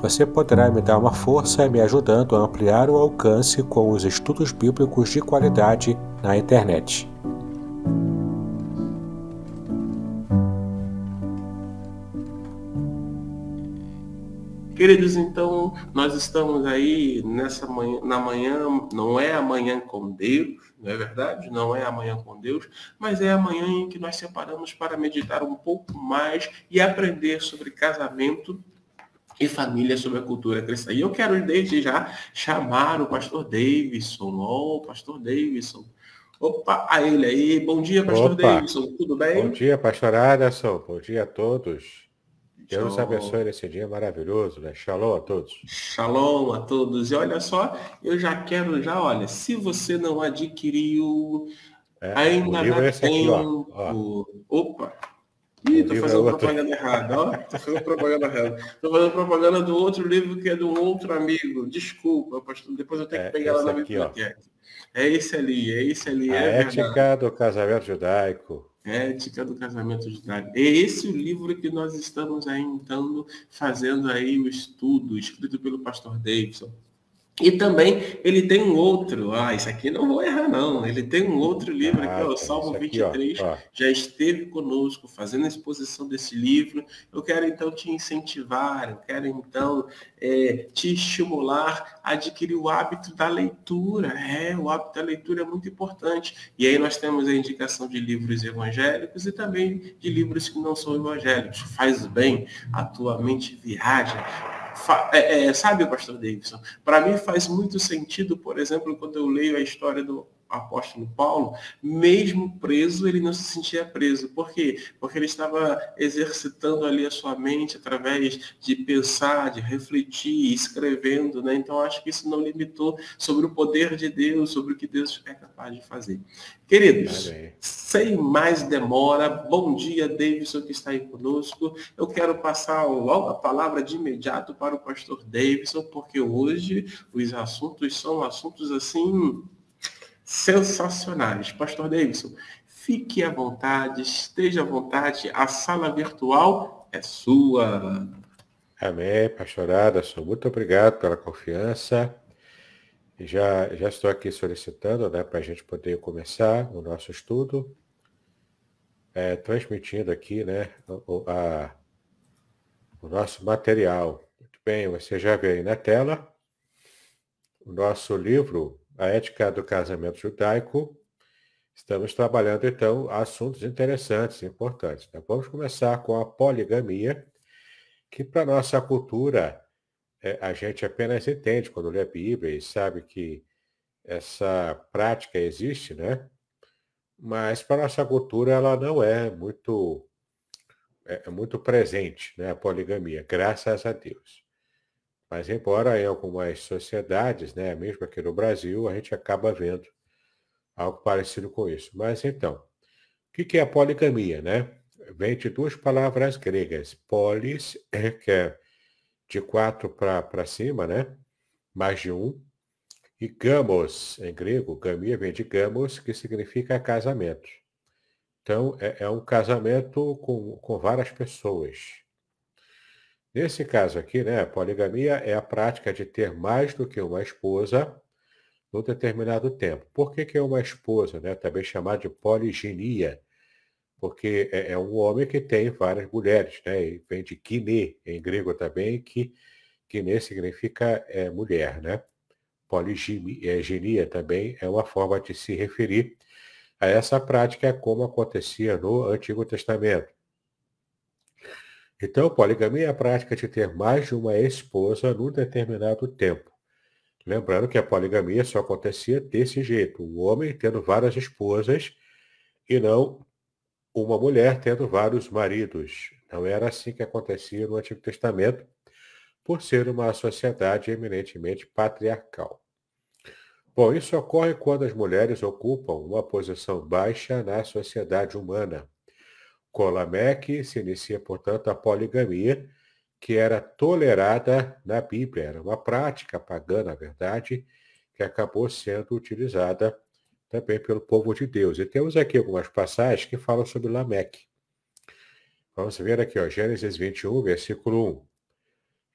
Você poderá me dar uma força me ajudando a ampliar o alcance com os estudos bíblicos de qualidade na internet. Queridos, então nós estamos aí nessa manhã, na manhã, não é amanhã com Deus, não é verdade? Não é amanhã com Deus, mas é amanhã em que nós separamos para meditar um pouco mais e aprender sobre casamento e família sobre a cultura cristã. E eu quero desde já chamar o pastor Davidson. Ó, oh, pastor Davidson. Opa, a ele aí. Bom dia, pastor Opa. Davidson. Tudo bem? Bom dia, pastor Aderson. Bom dia a todos. Deus nos abençoe nesse dia maravilhoso, né? Shalom a todos. Shalom a todos. E olha só, eu já quero, já, olha, se você não adquiriu, é, ainda dá tempo. Aqui, ó, ó. Opa, Ih, tô fazendo propaganda errada, ó. Tô fazendo propaganda errada. Tô fazendo propaganda do outro livro que é um outro amigo. Desculpa, pastor. Depois eu tenho que é, pegar lá na biblioteca. É esse ali, é esse ali. A é ética verdade. do casamento judaico. Ética do casamento judaico. É esse o livro que nós estamos aí, então, fazendo aí o estudo, escrito pelo pastor Davidson. E também ele tem um outro, ah, isso aqui não vou errar não, ele tem um outro livro ah, aqui, ó, Salmo aqui, 23, ó, ó. já esteve conosco fazendo a exposição desse livro. Eu quero então te incentivar, eu quero então é, te estimular a adquirir o hábito da leitura. É, o hábito da leitura é muito importante. E aí nós temos a indicação de livros evangélicos e também de livros que não são evangélicos. Faz bem, a tua mente viaja, é, é, sabe, pastor Davidson, para mim faz muito sentido, por exemplo, quando eu leio a história do apóstolo Paulo, mesmo preso, ele não se sentia preso. Por quê? Porque ele estava exercitando ali a sua mente através de pensar, de refletir, escrevendo, né? Então acho que isso não limitou sobre o poder de Deus, sobre o que Deus é capaz de fazer. Queridos, sem mais demora, bom dia, Davidson, que está aí conosco. Eu quero passar logo a palavra de imediato para o pastor Davidson, porque hoje os assuntos são assuntos assim sensacionais. Pastor Davidson, fique à vontade, esteja à vontade, a sala virtual é sua. Amém, pastorada, sou muito obrigado pela confiança. Já, já estou aqui solicitando né, para a gente poder começar o nosso estudo, é, transmitindo aqui né, o, a, o nosso material. Muito bem, você já vê aí na tela o nosso livro a ética do casamento judaico, estamos trabalhando então assuntos interessantes, importantes. Então, vamos começar com a poligamia, que para nossa cultura é, a gente apenas entende quando lê a Bíblia e sabe que essa prática existe, né? Mas para nossa cultura ela não é muito é, é muito presente, né? A poligamia, graças a Deus. Mas embora em algumas sociedades, né, mesmo aqui no Brasil, a gente acaba vendo algo parecido com isso. Mas então, o que é a poligamia, né? Vem de duas palavras gregas. Polis, que é de quatro para cima, né? Mais de um. E gamos, em grego, gamia vem de gamos, que significa casamento. Então, é, é um casamento com, com várias pessoas. Nesse caso aqui, né, a poligamia é a prática de ter mais do que uma esposa num determinado tempo. Por que, que é uma esposa, né? Também chamada de poliginia, porque é, é, um homem que tem várias mulheres, né? E vem de kiné, em grego também, que kiné significa é, mulher, né? Poliginia é, também é uma forma de se referir essa prática como acontecia no Antigo Testamento. Então, poligamia é a prática de ter mais de uma esposa num determinado tempo. Lembrando que a poligamia só acontecia desse jeito, o homem tendo várias esposas e não uma mulher tendo vários maridos. Não era assim que acontecia no Antigo Testamento, por ser uma sociedade eminentemente patriarcal. Bom, isso ocorre quando as mulheres ocupam uma posição baixa na sociedade humana. Com Lameque se inicia, portanto, a poligamia, que era tolerada na Bíblia. Era uma prática pagã, na verdade, que acabou sendo utilizada também pelo povo de Deus. E temos aqui algumas passagens que falam sobre Lameque. Vamos ver aqui, ó, Gênesis 21, versículo 1.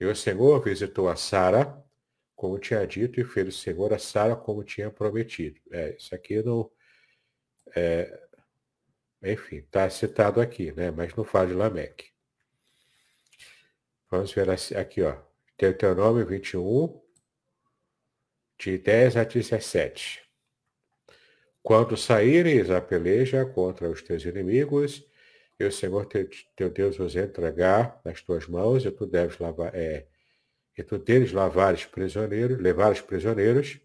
E o Senhor visitou a Sara, como tinha dito, e fez o Senhor a Sara como tinha prometido. É, isso aqui não. É, enfim, está citado aqui, né? Mas não fala de Lameque. Vamos ver aqui, ó. Deuteronômio 21, de 10 a 17. Quando saíres a peleja contra os teus inimigos, e o Senhor teu, teu Deus os entregar nas tuas mãos, e tu deves lavar, é, e tu deles lavares prisioneiros, levares prisioneiros,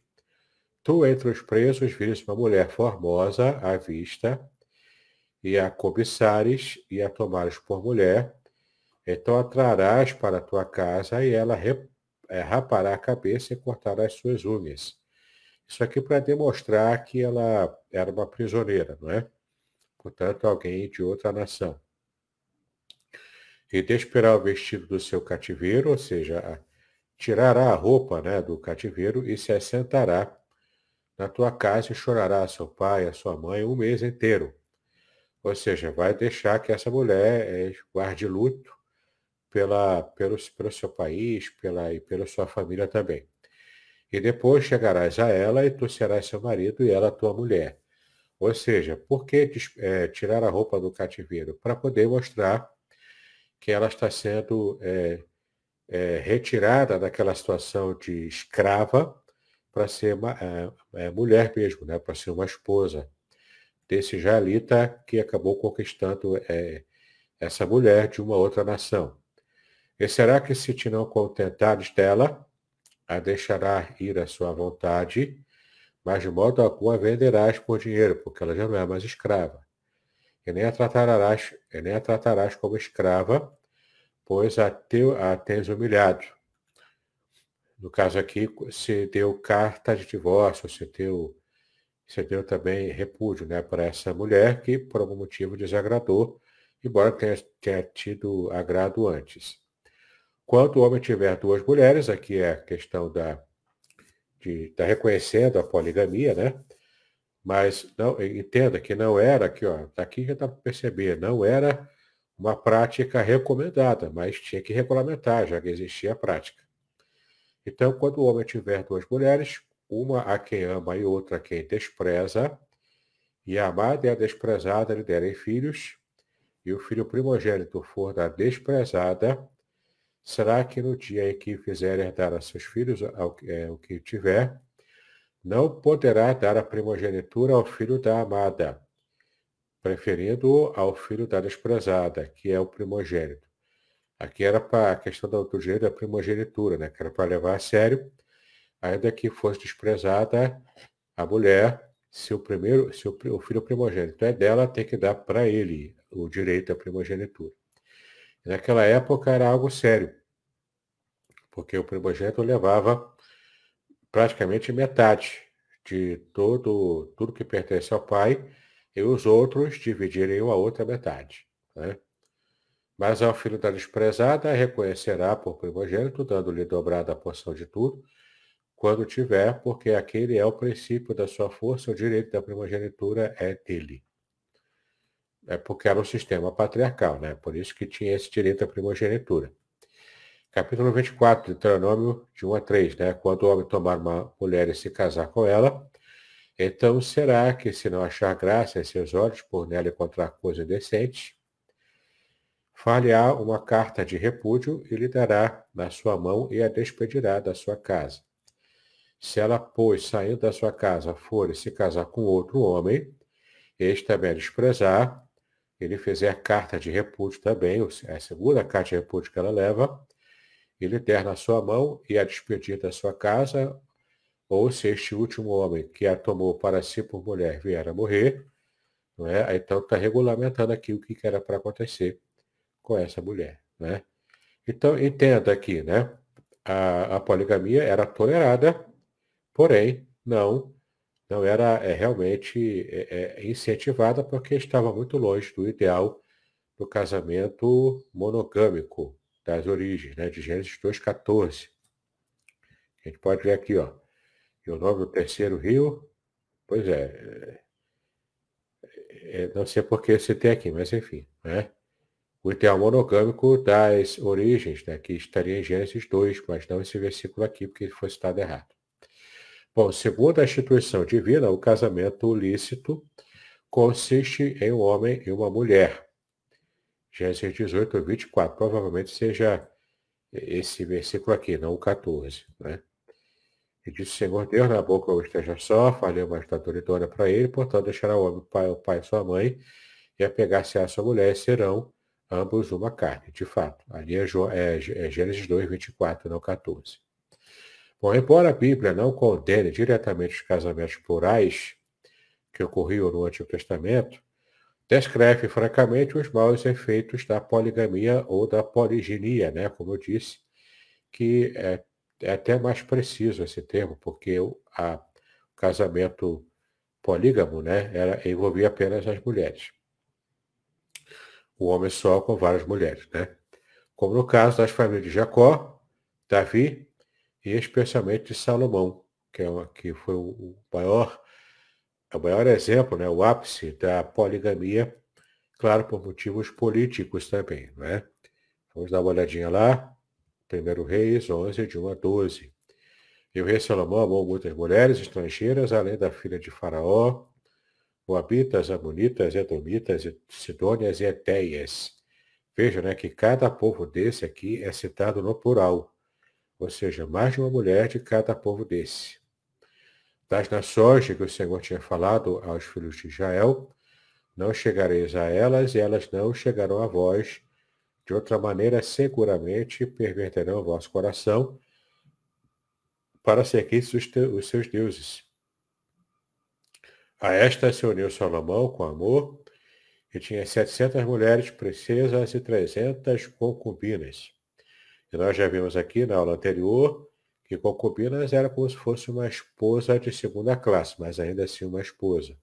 tu entre os presos vires uma mulher formosa à vista, e a cobiçares e a tomares por mulher, então a trarás para a tua casa e ela é, rapará a cabeça e cortará as suas unhas. Isso aqui para demonstrar que ela era uma prisioneira, não é? Portanto, alguém de outra nação. E desperá o vestido do seu cativeiro, ou seja, tirará a roupa né, do cativeiro e se assentará na tua casa e chorará a seu pai, a sua mãe, um mês inteiro. Ou seja, vai deixar que essa mulher é, guarde luto pela, pelo, pelo seu país pela, e pela sua família também. E depois chegarás a ela e tu serás seu marido e ela tua mulher. Ou seja, por que é, tirar a roupa do cativeiro? Para poder mostrar que ela está sendo é, é, retirada daquela situação de escrava para ser uma, mulher mesmo, né? para ser uma esposa desse Jalita que acabou conquistando é, essa mulher de uma outra nação. E será que se te não contentares dela, a deixará ir à sua vontade, mas de modo algum a venderás por dinheiro, porque ela já não é mais escrava. E nem a tratarás, e nem a tratarás como escrava, pois a, teu, a tens humilhado. No caso aqui, se deu carta de divórcio, se deu, se deu também repúdio né, para essa mulher que por algum motivo desagradou, embora tenha, tenha tido agrado antes. Quando o homem tiver duas mulheres, aqui é a questão da de estar tá reconhecendo a poligamia, né? Mas não, entenda que não era aqui, ó, daqui já dá para perceber, não era uma prática recomendada, mas tinha que regulamentar, já que existia a prática. Então, quando o homem tiver duas mulheres, uma a quem ama e outra a quem despreza, e a amada e a desprezada lhe derem filhos, e o filho primogênito for da desprezada, será que no dia em que fizer herdar a seus filhos ao, é, o que tiver, não poderá dar a primogenitura ao filho da amada, preferindo-o ao filho da desprezada, que é o primogênito. Aqui era para a questão do direito da primogenitura, né? que era para levar a sério, ainda que fosse desprezada a mulher, se o primeiro, se o, filho primogênito é dela, tem que dar para ele o direito à primogenitura. Naquela época era algo sério, porque o primogênito levava praticamente metade de todo tudo que pertence ao pai e os outros dividirem a outra metade. Né? Mas ao filho da desprezada reconhecerá por primogênito, dando-lhe dobrada a porção de tudo, quando tiver, porque aquele é o princípio da sua força, o direito da primogenitura é dele é porque era um sistema patriarcal, né? Por isso que tinha esse direito à primogenitura. Capítulo 24, Deuteronômio, de 1 a 3, né? Quando o homem tomar uma mulher e se casar com ela, então será que, se não achar graça em seus olhos por nela encontrar coisa decente, falhar uma carta de repúdio e lhe dará na sua mão e a despedirá da sua casa. Se ela, pois, saindo da sua casa, for e se casar com outro homem, este também a desprezar, ele fizer carta de repúdio também, a segunda carta de repúdio que ela leva, ele der na sua mão e a despedir da sua casa, ou se este último homem que a tomou para si por mulher vier a morrer, não é? então está regulamentando aqui o que era para acontecer com essa mulher. Né? Então, entenda aqui, né? A, a poligamia era tolerada, porém, não não era é, realmente é, é, incentivada porque estava muito longe do ideal do casamento monogâmico das origens, né, de Gênesis 2,14. A gente pode ver aqui, ó. E o nome do terceiro rio, pois é, é, é não sei por que você tem aqui, mas enfim, né? O ideal monogâmico das origens, né, que estaria em Gênesis 2, mas não esse versículo aqui, porque foi citado errado. Bom, segundo a instituição divina, o casamento lícito consiste em um homem e uma mulher. Gênesis 18, 24. Provavelmente seja esse versículo aqui, não o 14. Né? E disse o Senhor Deus, na boca ou esteja só, falei uma estatura idônea para ele, portanto deixará o homem o pai, o pai e sua mãe, e apegar-se à sua mulher, e serão ambos uma carne. De fato, ali é, é, é Gênesis 2, 24, não 14. Bom, embora a Bíblia não condene diretamente os casamentos plurais que ocorriam no Antigo Testamento, descreve francamente os maus efeitos da poligamia ou da poliginia, né? como eu disse, que é, é até mais preciso esse termo, porque o, a, casamento polígamo né, era, envolvia apenas as mulheres. O homem só com várias mulheres. Né? Como no caso das famílias de Jacó, Davi e especialmente de Salomão, que, é que foi o maior, o maior exemplo, né, o ápice da poligamia, claro, por motivos políticos também. Né? Vamos dar uma olhadinha lá. Primeiro Reis 11, de 1 a 12. E o rei Salomão amou muitas mulheres estrangeiras, além da filha de Faraó, Moabitas, Amonitas, Edomitas, Sidônias e Etéias. Veja né, que cada povo desse aqui é citado no plural ou seja, mais de uma mulher de cada povo desse. Das nações de que o Senhor tinha falado aos filhos de Israel, não chegareis a elas, e elas não chegarão a vós. De outra maneira, seguramente perverterão o vosso coração para seguir os seus deuses. A esta se uniu Salomão com amor, e tinha setecentas mulheres princesas e trezentas concubinas. E nós já vimos aqui na aula anterior que concubinas era como se fosse uma esposa de segunda classe, mas ainda assim uma esposa.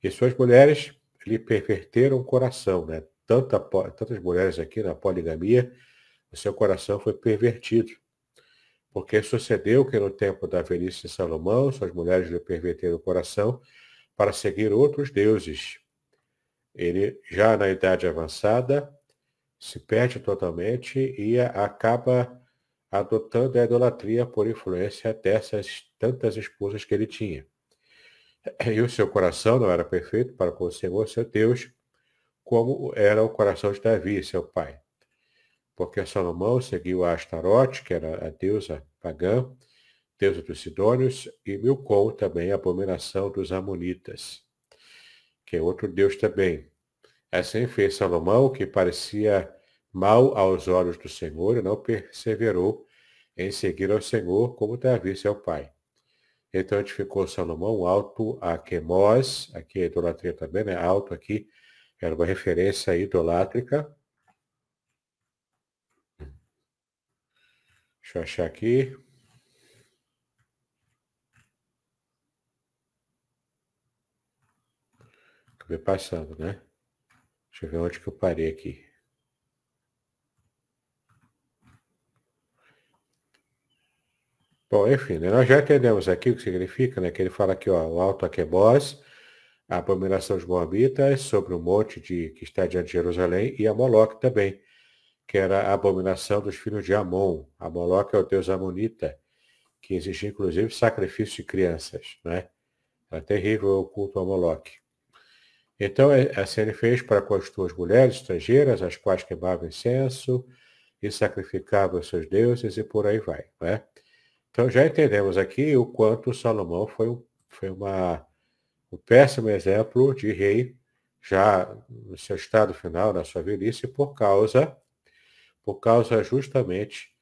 E suas mulheres lhe perverteram o coração, né? Tanta, tantas mulheres aqui na poligamia, o seu coração foi pervertido. Porque sucedeu que no tempo da velhice de Salomão, suas mulheres lhe perverteram o coração para seguir outros deuses. Ele, já na idade avançada, se perde totalmente e acaba adotando a idolatria por influência dessas tantas esposas que ele tinha. E o seu coração não era perfeito para com o Senhor, seu Deus, como era o coração de Davi, seu pai. Porque Salomão seguiu a Astarote, que era a deusa pagã, deusa dos Sidônios, e Milcom também, a abominação dos Amonitas, que é outro deus também. Assim fez Salomão, que parecia mal aos olhos do Senhor, e não perseverou em seguir ao Senhor como Davi, seu pai. Então edificou Salomão alto a Quemós, aqui a idolatria também, né? Alto aqui, era uma referência idolátrica. Deixa eu achar aqui. Acabei passando, né? Deixa eu ver onde que eu parei aqui. Bom, enfim, né, nós já entendemos aqui o que significa, né? Que ele fala aqui, ó, o alto Aquebós, a abominação dos Moabitas, sobre o monte de, que está diante de Jerusalém, e a Moloque também, que era a abominação dos filhos de Amon. A Moloque é o deus amonita, que exigia inclusive sacrifício de crianças, né? É terrível o culto a Moloque. Então, é, assim ele fez para com as tuas mulheres estrangeiras, as quais queimavam incenso e sacrificavam seus deuses, e por aí vai, né? Então já entendemos aqui o quanto Salomão foi, foi uma, Um péssimo exemplo de rei já no seu estado final, na sua velhice, por causa, por causa justamente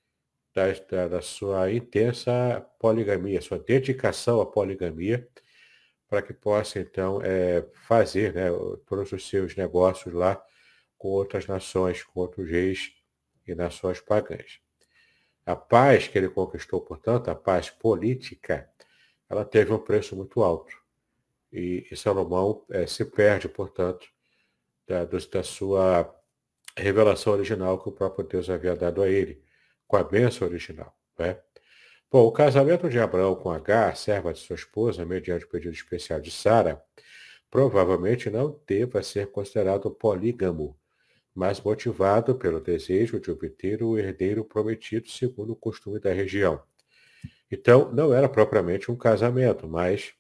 da, da, da sua intensa poligamia, sua dedicação à poligamia, para que possa então é, fazer né, todos os seus negócios lá com outras nações, com outros reis e nações pagãs. A paz que ele conquistou, portanto, a paz política, ela teve um preço muito alto. E, e Salomão é, se perde, portanto, da, da sua revelação original que o próprio Deus havia dado a ele, com a bênção original. Né? Bom, o casamento de Abraão com Agar, serva de sua esposa, mediante o pedido especial de Sara, provavelmente não deva ser considerado polígamo, mas motivado pelo desejo de obter o herdeiro prometido segundo o costume da região. Então, não era propriamente um casamento, mas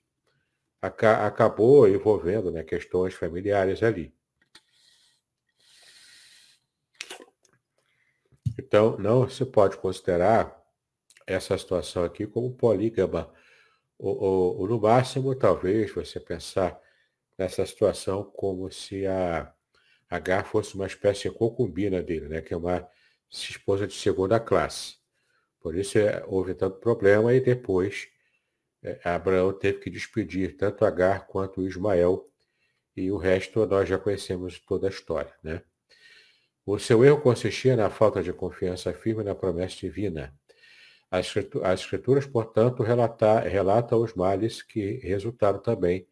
acabou envolvendo né, questões familiares ali. Então, não se pode considerar essa situação aqui como polígama. Ou, ou, no máximo, talvez, você pensar nessa situação como se a H fosse uma espécie de concubina dele, né? que é uma esposa de segunda classe. Por isso é, houve tanto problema e depois é, Abraão teve que despedir tanto Agar quanto Ismael e o resto nós já conhecemos toda a história. Né? O seu erro consistia na falta de confiança firme na promessa divina. As escrituras, portanto, relatam relata os males que resultaram também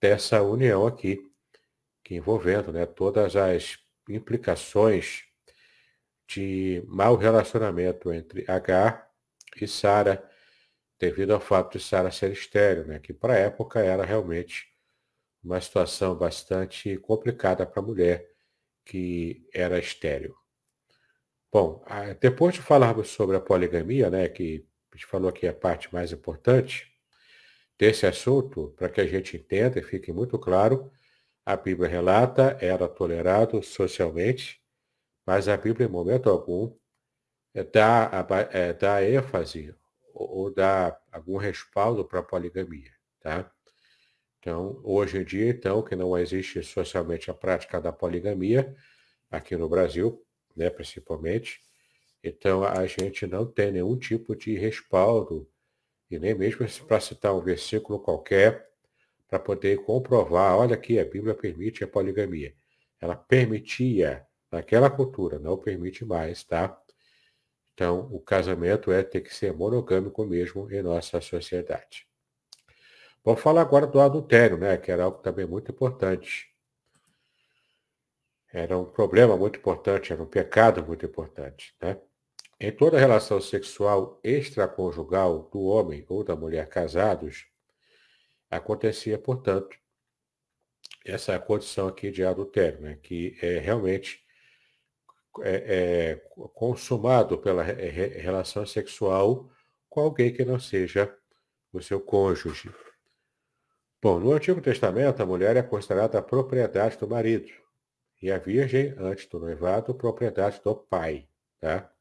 dessa união aqui, que envolvendo né, todas as implicações de mau relacionamento entre Agar e Sara, devido ao fato de Sara ser estéreo, né, que para a época era realmente uma situação bastante complicada para a mulher que era estéreo. Bom, depois de falarmos sobre a poligamia, né, que a gente falou aqui a parte mais importante desse assunto, para que a gente entenda e fique muito claro, a Bíblia relata, era tolerado socialmente, mas a Bíblia, em momento algum, é, dá, é, dá ênfase ou, ou dá algum respaldo para a poligamia. Tá? Então, hoje em dia, então, que não existe socialmente a prática da poligamia, aqui no Brasil, né, principalmente, então a gente não tem nenhum tipo de respaldo, e nem mesmo para citar um versículo qualquer, para poder comprovar, olha aqui, a Bíblia permite a poligamia. Ela permitia naquela cultura, não permite mais, tá? Então, o casamento é ter que ser monogâmico mesmo em nossa sociedade. Vamos falar agora do adultério, né? Que era algo também muito importante. Era um problema muito importante, era um pecado muito importante, né? Em toda relação sexual extraconjugal do homem ou da mulher casados, acontecia, portanto, essa condição aqui de adultério, né? que é realmente é, é consumado pela relação sexual com alguém que não seja o seu cônjuge. Bom, no Antigo Testamento, a mulher é considerada a propriedade do marido e a virgem, antes do noivado, propriedade do pai. Tá?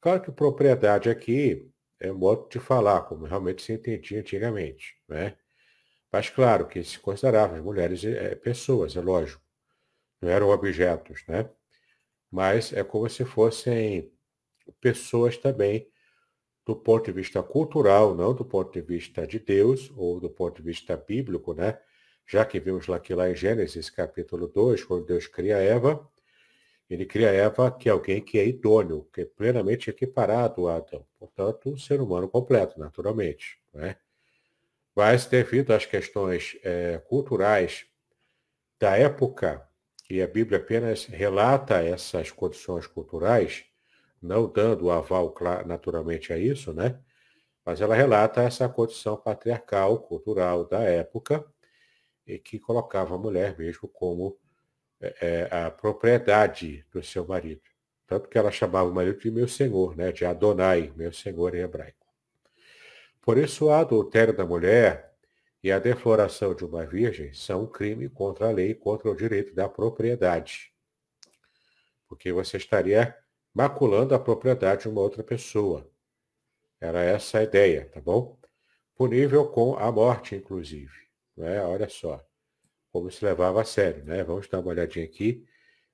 Claro que propriedade aqui é modo de falar, como realmente se entendia antigamente. Né? Mas claro que se considerava as mulheres é, pessoas, é lógico. Não eram objetos, né? Mas é como se fossem pessoas também do ponto de vista cultural, não do ponto de vista de Deus ou do ponto de vista bíblico, né? Já que vimos lá que lá em Gênesis capítulo 2, quando Deus cria Eva, ele cria Eva que é alguém que é idôneo, que é plenamente equiparado a Adão. Portanto, um ser humano completo, naturalmente. Né? Mas devido às questões é, culturais da época, e a Bíblia apenas relata essas condições culturais, não dando aval naturalmente a isso, né? Mas ela relata essa condição patriarcal, cultural da época, e que colocava a mulher mesmo como é, a propriedade do seu marido. Tanto que ela chamava o marido de meu senhor, né? de Adonai, meu senhor em hebraico. Por isso, o adultério da mulher e a defloração de uma virgem são um crime contra a lei, contra o direito da propriedade. Porque você estaria maculando a propriedade de uma outra pessoa. Era essa a ideia, tá bom? Punível com a morte, inclusive. Né? olha só, como se levava a sério. Né? Vamos dar uma olhadinha aqui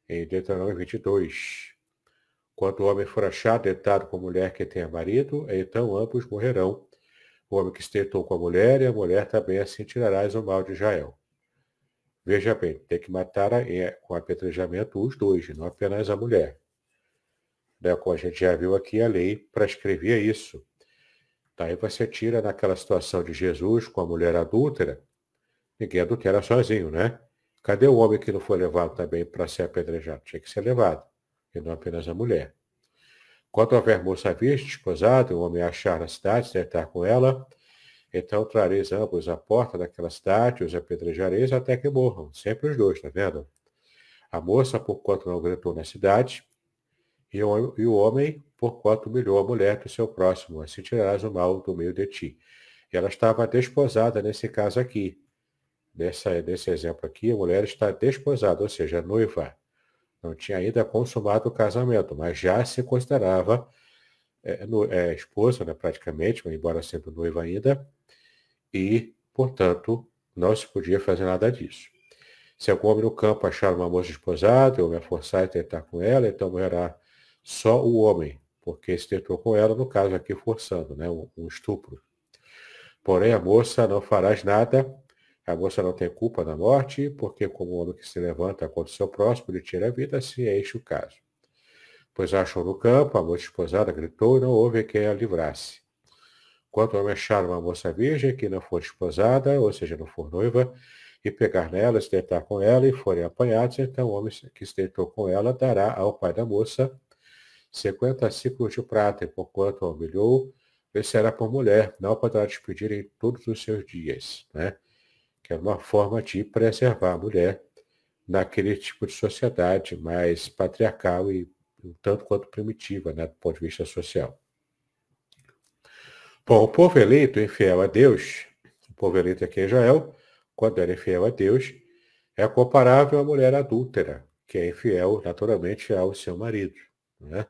em Deuteronômio 22. Quando o homem for achado deitado com a mulher que tenha marido, então ambos morrerão. O homem que estetou com a mulher e a mulher também assim tirarás o mal de Israel. Veja bem, tem que matar é, com apedrejamento os dois, não apenas a mulher. Né? Como a gente já viu aqui, a lei prescrevia isso. Daí você tira naquela situação de Jesus com a mulher adúltera, ninguém adultera sozinho, né? Cadê o homem que não foi levado também para ser apedrejado? Tinha que ser levado, e não apenas a mulher. Quando houver moça virgem, desposada, o homem achar na cidade, deitar com ela, então trareis ambos à porta daquela cidade, os apedrejareis até que morram. Sempre os dois, tá vendo? A moça, por quanto não gritou na cidade, e o, e o homem, por quanto humilhou a mulher do seu próximo, assim tirarás o mal do meio de ti. E ela estava desposada nesse caso aqui. Nessa, nesse exemplo aqui, a mulher está desposada, ou seja, noiva. Não tinha ainda consumado o casamento, mas já se considerava é, no, é, esposa, né, praticamente, embora sendo noiva ainda, e, portanto, não se podia fazer nada disso. Se algum homem no campo achar uma moça desposada, ou me forçar a tentar com ela, então morrerá só o homem, porque se tentou com ela, no caso aqui forçando, né, um, um estupro. Porém, a moça não farás nada, a moça não tem culpa na morte, porque como o homem que se levanta contra o seu próximo, lhe tira a vida, se é este o caso. Pois achou no campo, a moça esposada gritou e não houve quem a livrasse. Quanto ao homem achar uma moça virgem que não for esposada, ou seja, não for noiva, e pegar nela, se deitar com ela e forem apanhados, então o homem que se deitou com ela dará ao pai da moça 50 ciclos de prata, e porquanto a humilhou, será por mulher, não poderá despedir em todos os seus dias. Né? Que é uma forma de preservar a mulher naquele tipo de sociedade mais patriarcal e um tanto quanto primitiva, né, do ponto de vista social. Bom, o povo eleito infiel a Deus, o povo eleito aqui em Israel, quando era infiel a Deus, é comparável à mulher adúltera, que é infiel naturalmente ao seu marido. Né?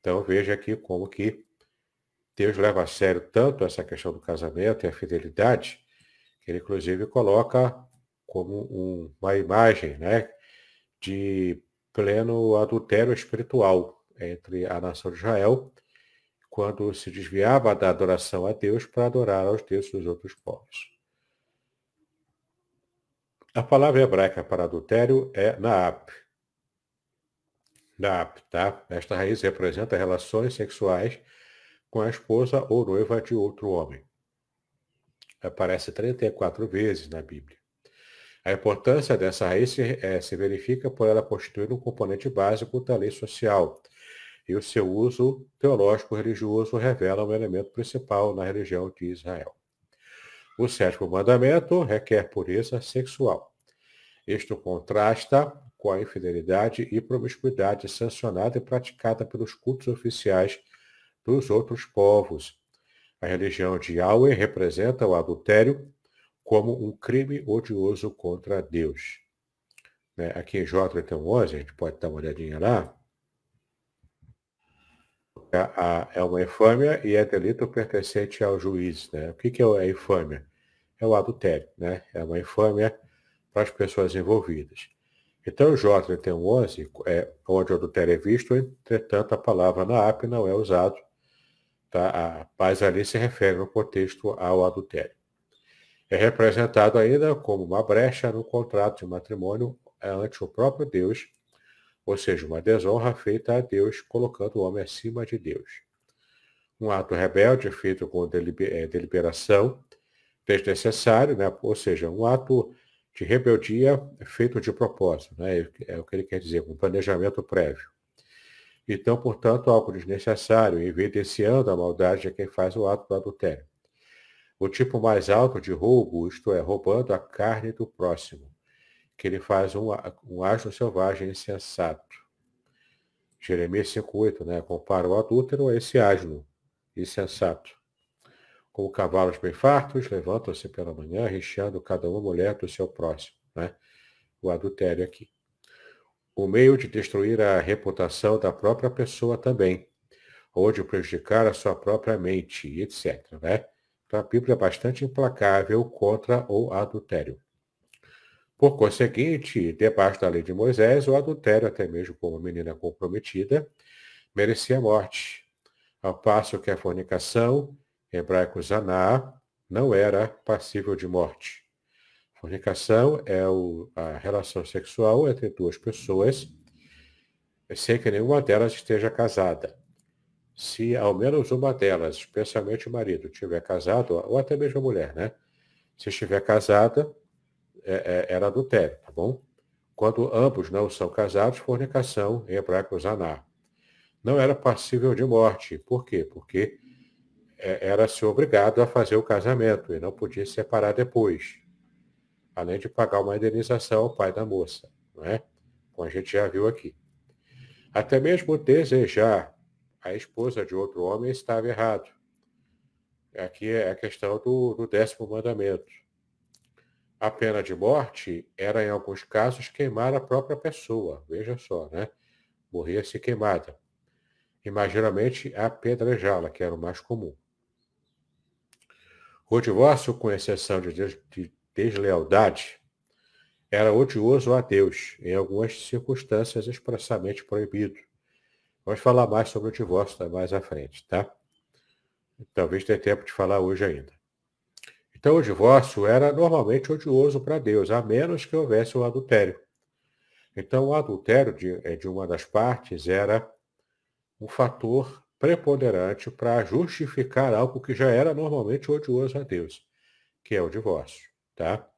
Então veja aqui como que Deus leva a sério tanto essa questão do casamento e a fidelidade, que ele inclusive coloca como um, uma imagem né, de pleno adultério espiritual entre a nação de Israel quando se desviava da adoração a Deus para adorar aos deuses dos outros povos. A palavra hebraica para adultério é naap. Naap, tá? Esta raiz representa relações sexuais com a esposa ou noiva de outro homem. Aparece 34 vezes na Bíblia. A importância dessa raiz se, é, se verifica por ela constituir um componente básico da lei social, e o seu uso teológico-religioso revela um elemento principal na religião de Israel. O sétimo mandamento requer pureza sexual. Isto contrasta com a infidelidade e promiscuidade sancionada e praticada pelos cultos oficiais dos outros povos. A religião de Yahweh representa o adultério como um crime odioso contra Deus. Né? Aqui em Jó 31, a gente pode dar uma olhadinha lá, é, é uma infâmia e é delito pertencente ao juiz. Né? O que, que é a infâmia? É o adultério, né? É uma infâmia para as pessoas envolvidas. Então, Jó 31.11, é onde o adultério é visto, entretanto, a palavra naap não é usado, tá? mas ali se refere no contexto ao adultério. É representado ainda como uma brecha no contrato de matrimônio ante o próprio Deus ou seja, uma desonra feita a Deus, colocando o homem acima de Deus. Um ato rebelde feito com eh, deliberação desnecessário, né? ou seja, um ato de rebeldia feito de propósito, né? é o que ele quer dizer, com um planejamento prévio. Então, portanto, algo desnecessário, evidenciando a maldade de quem faz o ato do adultério. O tipo mais alto de roubo, isto é, roubando a carne do próximo que ele faz um, um asno selvagem insensato. Jeremias 5,8, né? Compara o adúltero a esse asno insensato. Como cavalos bem fartos, levantam-se pela manhã, recheando cada uma mulher do seu próximo. Né? O adultério aqui. O meio de destruir a reputação da própria pessoa também, ou de prejudicar a sua própria mente, etc. Né? Então a Bíblia é bastante implacável contra o adultério. Por conseguinte, debaixo da lei de Moisés, o adultério, até mesmo com uma menina comprometida, merecia morte, ao passo que a fornicação, hebraico zaná, não era passível de morte. Fornicação é o, a relação sexual entre duas pessoas, sem que nenhuma delas esteja casada. Se ao menos uma delas, especialmente o marido, estiver casado, ou até mesmo a mulher, né? Se estiver casada, é, é, era adultério, tá bom? Quando ambos não são casados, fornicação, em hebraico zaná. Não era passível de morte. Por quê? Porque é, era-se obrigado a fazer o casamento e não podia separar depois. Além de pagar uma indenização ao pai da moça, não é? Como a gente já viu aqui. Até mesmo desejar a esposa de outro homem estava errado. Aqui é a questão do, do décimo mandamento. A pena de morte era, em alguns casos, queimar a própria pessoa. Veja só, né? Morria-se queimada. E, mais geralmente, apedrejá-la, que era o mais comum. O divórcio, com exceção de, de deslealdade, era odioso a Deus, em algumas circunstâncias expressamente proibido. Vamos falar mais sobre o divórcio mais à frente, tá? Talvez tenha tempo de falar hoje ainda. Então, o divórcio era normalmente odioso para Deus, a menos que houvesse o adultério. Então, o adultério de, eh, de uma das partes era um fator preponderante para justificar algo que já era normalmente odioso a Deus, que é o divórcio, tá?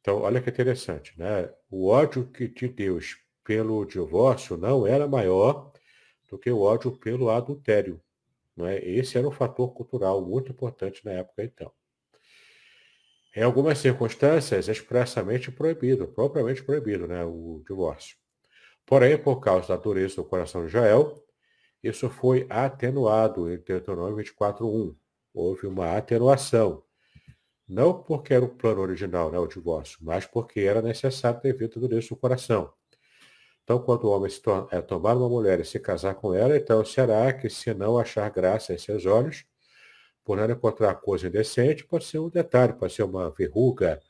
Então, olha que interessante, né? O ódio que de Deus pelo divórcio não era maior do que o ódio pelo adultério. Não é? Esse era um fator cultural muito importante na época, então. Em algumas circunstâncias, expressamente proibido, propriamente proibido, né, o divórcio. Porém, por causa da dureza do coração de Jael, isso foi atenuado em Deuteronômio 24.1. Houve uma atenuação. Não porque era o plano original, né, o divórcio, mas porque era necessário devido à dureza do coração. Então, quando o homem se to é, tomar uma mulher e se casar com ela, então será que, se não achar graça em seus olhos, por não encontrar coisa indecente, pode ser um detalhe, pode ser uma verruga,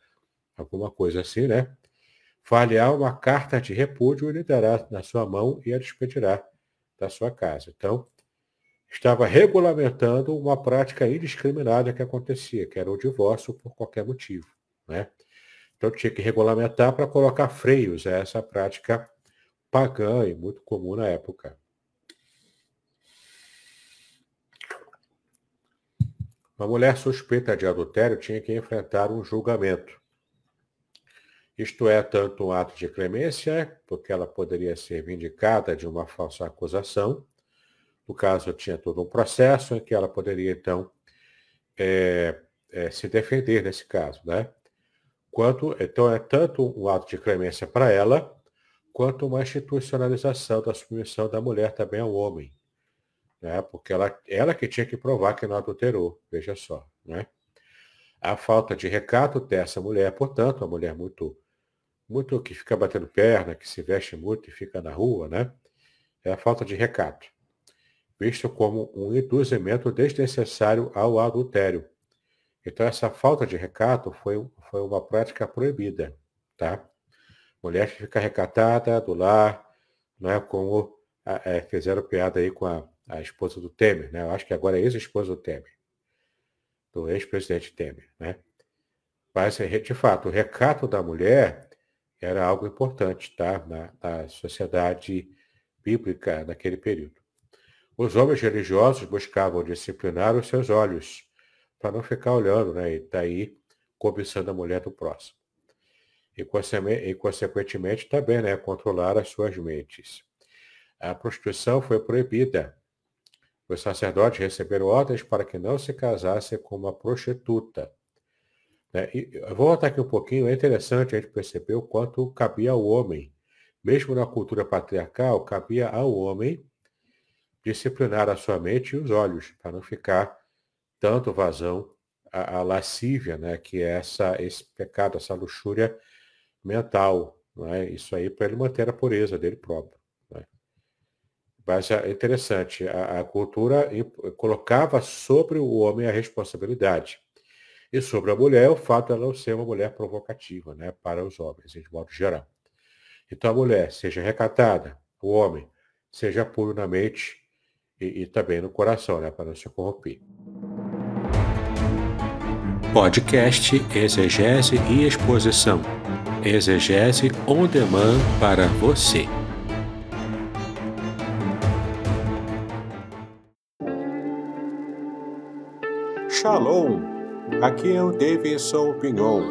alguma coisa assim, né? Falhar uma carta de repúdio e lhe dará na sua mão e a despedirá da sua casa. Então, estava regulamentando uma prática indiscriminada que acontecia, que era o divórcio por qualquer motivo, né? Então, tinha que regulamentar para colocar freios a essa prática pagã e muito comum na época. Uma mulher suspeita de adultério tinha que enfrentar um julgamento. Isto é, tanto um ato de clemência, porque ela poderia ser vindicada de uma falsa acusação. No caso, tinha todo um processo em que ela poderia, então, é, é, se defender nesse caso. Né? Quanto, então, é tanto um ato de clemência para ela, quanto uma institucionalização da submissão da mulher também ao homem né? porque ela, ela que tinha que provar que não adulterou, veja só. Né? A falta de recato dessa mulher, portanto, a mulher muito, muito que fica batendo perna, que se veste muito e fica na rua, né? é a falta de recato, visto como um induzimento desnecessário ao adultério. Então, essa falta de recato foi, foi uma prática proibida. Tá? Mulher que fica recatada do lar, não é como é, fizeram piada aí com a a esposa do Temer, né? Eu acho que agora é ex-esposa do Temer, do ex-presidente Temer, né? Mas, de fato, o recato da mulher era algo importante, tá? Na, na sociedade bíblica naquele período. Os homens religiosos buscavam disciplinar os seus olhos, para não ficar olhando, né? E daí cobiçando a mulher do próximo. E, consequentemente, também, né? Controlar as suas mentes. A prostituição foi proibida os sacerdotes receberam ordens para que não se casasse com uma prostituta. Né? E eu vou voltar aqui um pouquinho, é interessante a gente perceber o quanto cabia ao homem. Mesmo na cultura patriarcal, cabia ao homem disciplinar a sua mente e os olhos, para não ficar tanto vazão à, lascívia, né? que é essa, esse pecado, essa luxúria mental. Né? Isso aí para ele manter a pureza dele próprio. Mas é interessante, a, a cultura colocava sobre o homem a responsabilidade. E sobre a mulher, o fato de ela não ser uma mulher provocativa, né, para os homens, de modo geral. Então a mulher seja recatada, o homem seja puro na mente e, e também no coração, né, para não se corromper. Podcast Exegese e Exposição. Exegese on demand para você. Shalom! Aqui é o Davidson Pignon.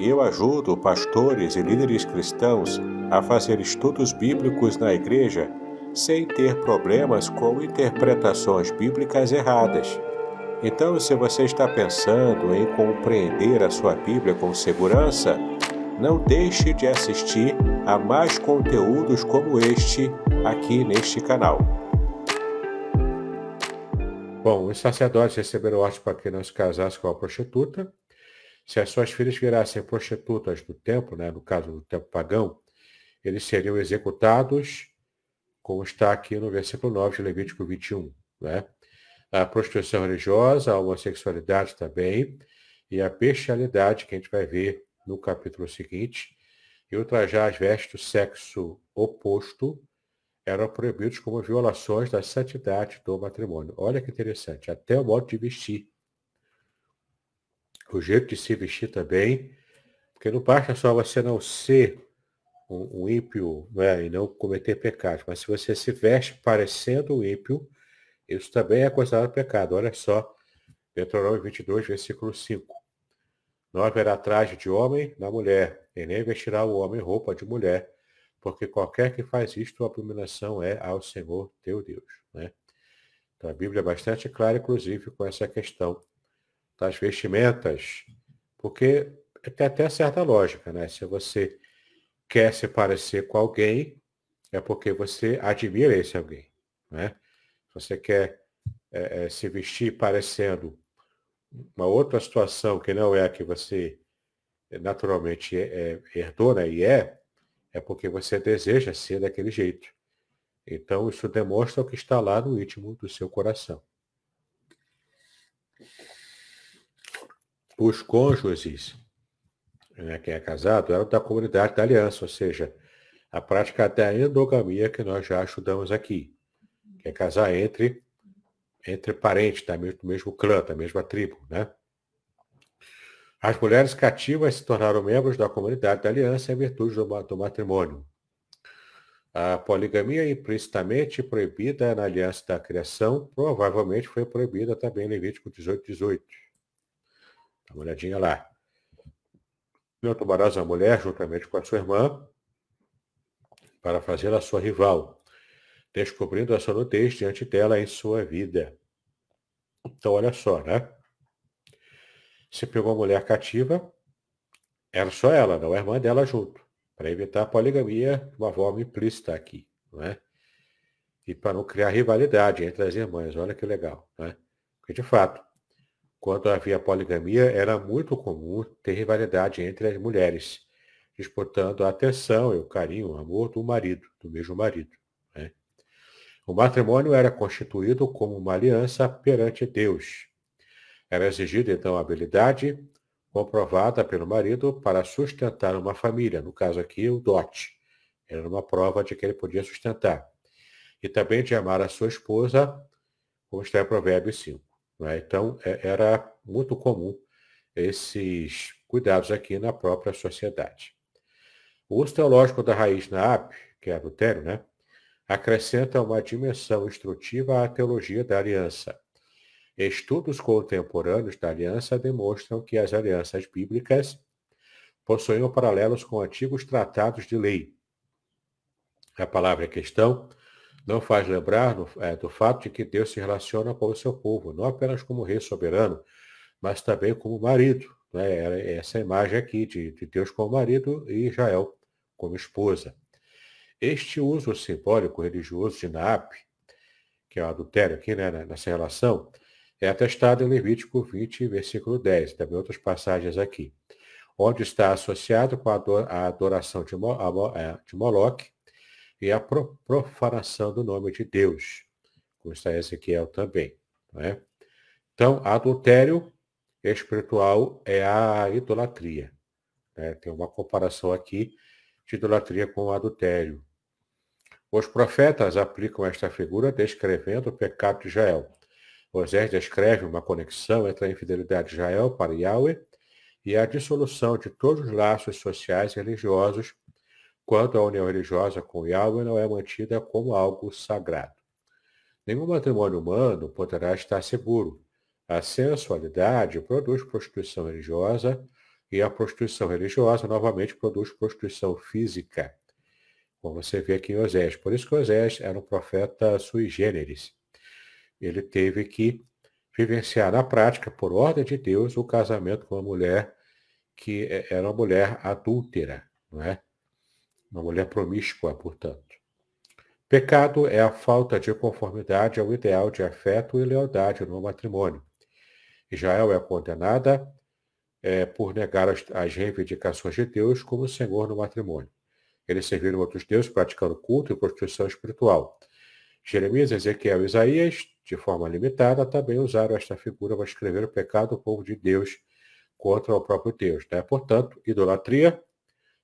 Eu ajudo pastores e líderes cristãos a fazer estudos bíblicos na igreja sem ter problemas com interpretações bíblicas erradas. Então, se você está pensando em compreender a sua Bíblia com segurança, não deixe de assistir a mais conteúdos como este aqui neste canal. Bom, os sacerdotes receberam ordem para que não se casasse com a prostituta. Se as suas filhas virassem prostitutas do templo, né, no caso do templo pagão, eles seriam executados, como está aqui no versículo 9 de Levítico 21. Né? A prostituição religiosa, a homossexualidade também, e a bestialidade, que a gente vai ver no capítulo seguinte, e ultrajar as vestes do sexo oposto eram proibidos como violações da santidade do matrimônio. Olha que interessante, até o modo de vestir. O jeito de se vestir também, porque não basta só você não ser um, um ímpio né, e não cometer pecados. Mas se você se veste parecendo um ímpio, isso também é considerado pecado. Olha só, Deuteronômio 22, versículo 5. Não haverá traje de homem na mulher, e nem vestirá o homem roupa de mulher, porque qualquer que faz isto, a abominação é ao Senhor teu Deus. Né? Então a Bíblia é bastante clara, inclusive, com essa questão das vestimentas, porque tem até certa lógica, né? Se você quer se parecer com alguém, é porque você admira esse alguém. Né? Se você quer é, é, se vestir parecendo uma outra situação que não é a que você naturalmente é, é, herdou né, e é, é porque você deseja ser daquele jeito. Então, isso demonstra o que está lá no íntimo do seu coração. Os cônjuges né, quem é casado, era da comunidade da aliança, ou seja, a prática da endogamia que nós já estudamos aqui, que é casar entre, entre parentes da mesmo, do mesmo clã, da mesma tribo. Né? As mulheres cativas se tornaram membros da comunidade da aliança em virtude do, do matrimônio. A poligamia implicitamente proibida na aliança da criação, provavelmente foi proibida também em Levítico 18, 18. Dá uma olhadinha lá. Não tomarás a mulher juntamente com a sua irmã para fazê-la sua rival, descobrindo a sua nudez diante dela em sua vida. Então, olha só, né? Se pegou uma mulher cativa, era só ela, não a irmã dela junto, para evitar a poligamia de uma forma implícita aqui, não é? E para não criar rivalidade entre as irmãs, olha que legal, né? Porque, de fato, quando havia poligamia, era muito comum ter rivalidade entre as mulheres, disputando a atenção e o carinho, o amor do marido, do mesmo marido. Né? O matrimônio era constituído como uma aliança perante Deus. Era exigida, então, habilidade comprovada pelo marido para sustentar uma família, no caso aqui, o dote. Era uma prova de que ele podia sustentar. E também de amar a sua esposa, como está em Provérbios 5. Né? Então, é, era muito comum esses cuidados aqui na própria sociedade. O uso teológico da raiz na AP, que é adultério, né, acrescenta uma dimensão instrutiva à teologia da aliança. Estudos contemporâneos da aliança demonstram que as alianças bíblicas possuíam paralelos com antigos tratados de lei. A palavra questão não faz lembrar do, é, do fato de que Deus se relaciona com o seu povo, não apenas como rei soberano, mas também como marido. Né? Essa imagem aqui de, de Deus como marido e Israel como esposa. Este uso simbólico religioso de Naap, que é o adultério aqui né, nessa relação, é atestado em Levítico 20, versículo 10, também outras passagens aqui, onde está associado com a adoração de, é, Moloque e a profanação do nome de Deus, em Ezequiel também. É? Então, adultério espiritual é a idolatria. Né? Tem uma comparação aqui de idolatria com adultério. Os profetas aplicam esta figura descrevendo o pecado de Israel. Osés descreve uma conexão entre a infidelidade de Israel para Yahweh e a dissolução de todos os laços sociais e religiosos quando a união religiosa com Yahweh não é mantida como algo sagrado. Nenhum matrimônio humano poderá estar seguro. A sensualidade produz prostituição religiosa e a prostituição religiosa novamente produz prostituição física como você vê aqui em Osés. Por isso que Osés era um profeta sui generis. Ele teve que vivenciar na prática, por ordem de Deus, o casamento com uma mulher que era uma mulher adúltera, não é? Uma mulher promíscua, portanto. Pecado é a falta de conformidade ao ideal de afeto e lealdade no matrimônio. Israel é condenada é, por negar as, as reivindicações de Deus como Senhor no matrimônio. Eles serviram outros deuses praticando culto e prostituição espiritual. Jeremias, Ezequiel e Isaías, de forma limitada, também usaram esta figura para escrever o pecado do povo de Deus contra o próprio Deus. Né? Portanto, idolatria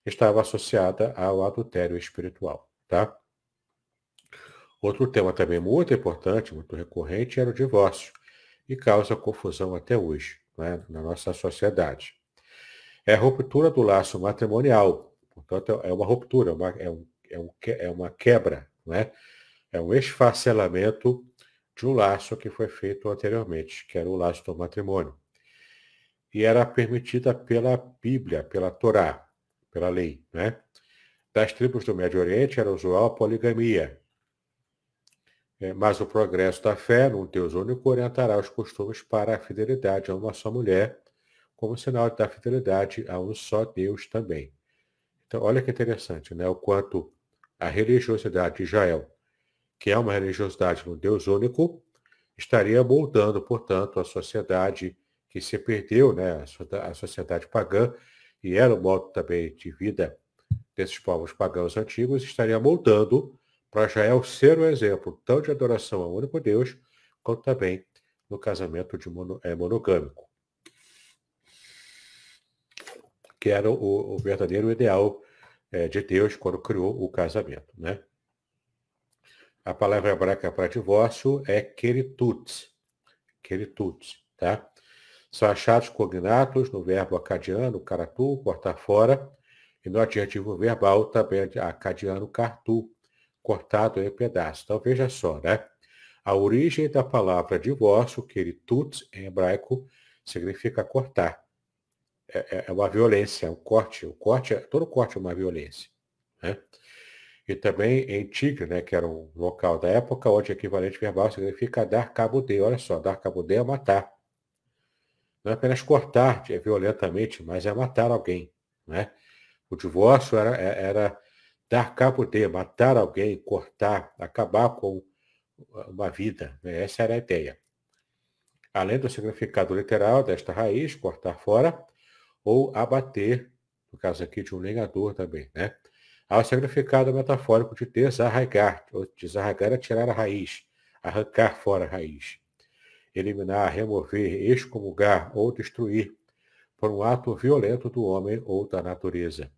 estava associada ao adultério espiritual. Tá? Outro tema também muito importante, muito recorrente, era o divórcio, e causa confusão até hoje né, na nossa sociedade. É a ruptura do laço matrimonial, Portanto, é uma ruptura, uma, é, um, é, um, é uma quebra, não é? É um esfacelamento de um laço que foi feito anteriormente, que era o laço do matrimônio. E era permitida pela Bíblia, pela Torá, pela lei. Né? Das tribos do Médio Oriente era usual a poligamia. É, mas o progresso da fé num Deus único orientará os costumes para a fidelidade a uma só mulher, como sinal da fidelidade a um só Deus também. Então, olha que interessante, né? O quanto a religiosidade de Israel, que é uma religiosidade no Deus único, estaria moldando, portanto, a sociedade que se perdeu, né? A sociedade pagã, e era o modo também de vida desses povos pagãos antigos, estaria moldando para Israel ser o um exemplo tanto de adoração ao único Deus, quanto também no casamento de mono, é, monogâmico que era o, o verdadeiro ideal é, de Deus quando criou o casamento. Né? A palavra hebraica para divórcio é keritut. Keritut, tá? São achados cognatos no verbo acadiano, karatu, cortar fora, e no adjetivo verbal também acadiano cartu, cortado em pedaços. Então veja só, né? A origem da palavra divórcio, keritut, em hebraico, significa cortar. É, é, é uma violência, é um corte. O corte, é, todo corte é uma violência. Né? E também em Tigre, né, que era um local da época, onde o equivalente verbal significa dar cabo de. Olha só, dar cabo de é matar. Não é apenas cortar é violentamente, mas é matar alguém. Né? O divórcio era, era dar cabo de, matar alguém, cortar, acabar com uma vida. Né? Essa era a ideia. Além do significado literal desta raiz, cortar fora, ou abater, no caso aqui de um lenhador também, né? Há o significado metafórico de desarraigar, desarraigar é tirar a raiz, arrancar fora a raiz. Eliminar, remover, excomungar ou destruir por um ato violento do homem ou da natureza.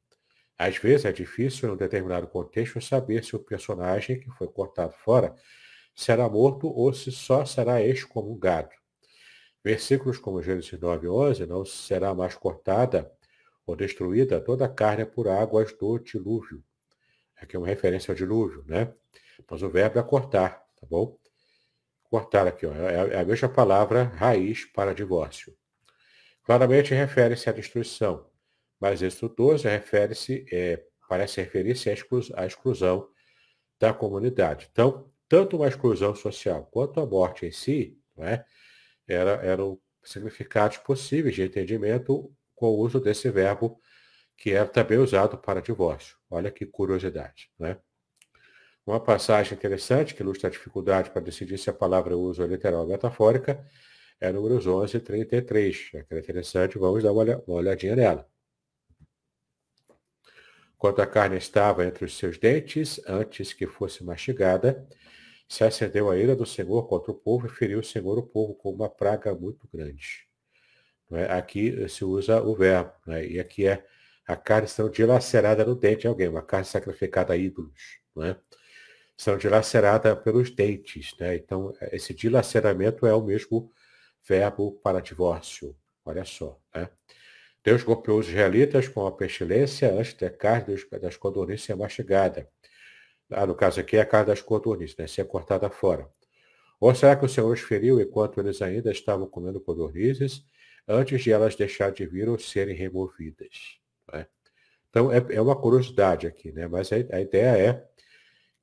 Às vezes é difícil, em um determinado contexto, saber se o personagem que foi cortado fora será morto ou se só será excomungado. Versículos como Gênesis 9 e 11, não será mais cortada ou destruída toda a carne por águas do dilúvio. Aqui é uma referência ao dilúvio, né? Mas o verbo é cortar, tá bom? Cortar aqui, ó, é, é a mesma palavra raiz para divórcio. Claramente refere-se à destruição, mas êxodo 12 refere-se, é, parece referir-se à, à exclusão da comunidade. Então, tanto uma exclusão social quanto a morte em si, não é? era, eram significados possíveis de entendimento com o uso desse verbo que era também usado para divórcio. Olha que curiosidade. Né? Uma passagem interessante que ilustra a dificuldade para decidir se a palavra uso é literal ou metafórica é números 11 e 33. É interessante, vamos dar uma olhadinha nela. Quando a carne estava entre os seus dentes, antes que fosse mastigada, se acendeu a ira do Senhor contra o povo e feriu o Senhor o povo com uma praga muito grande. É? Aqui se usa o verbo, é? e aqui é a carne sendo dilacerada no dente de alguém, uma carne sacrificada a ídolos. Né? São dilacerada pelos dentes. Né? Então, esse dilaceramento é o mesmo verbo para divórcio. Olha só. Né? Deus golpeou os israelitas com a pestilência antes da carne das codornizes ser mastigada. Ah, no caso aqui é a carne das codornizes, né? ser cortada fora. Ou será que o Senhor os feriu enquanto eles ainda estavam comendo codornizes, antes de elas deixarem de vir ou serem removidas? Né? Então, é, é, uma curiosidade aqui, né? mas a, a ideia é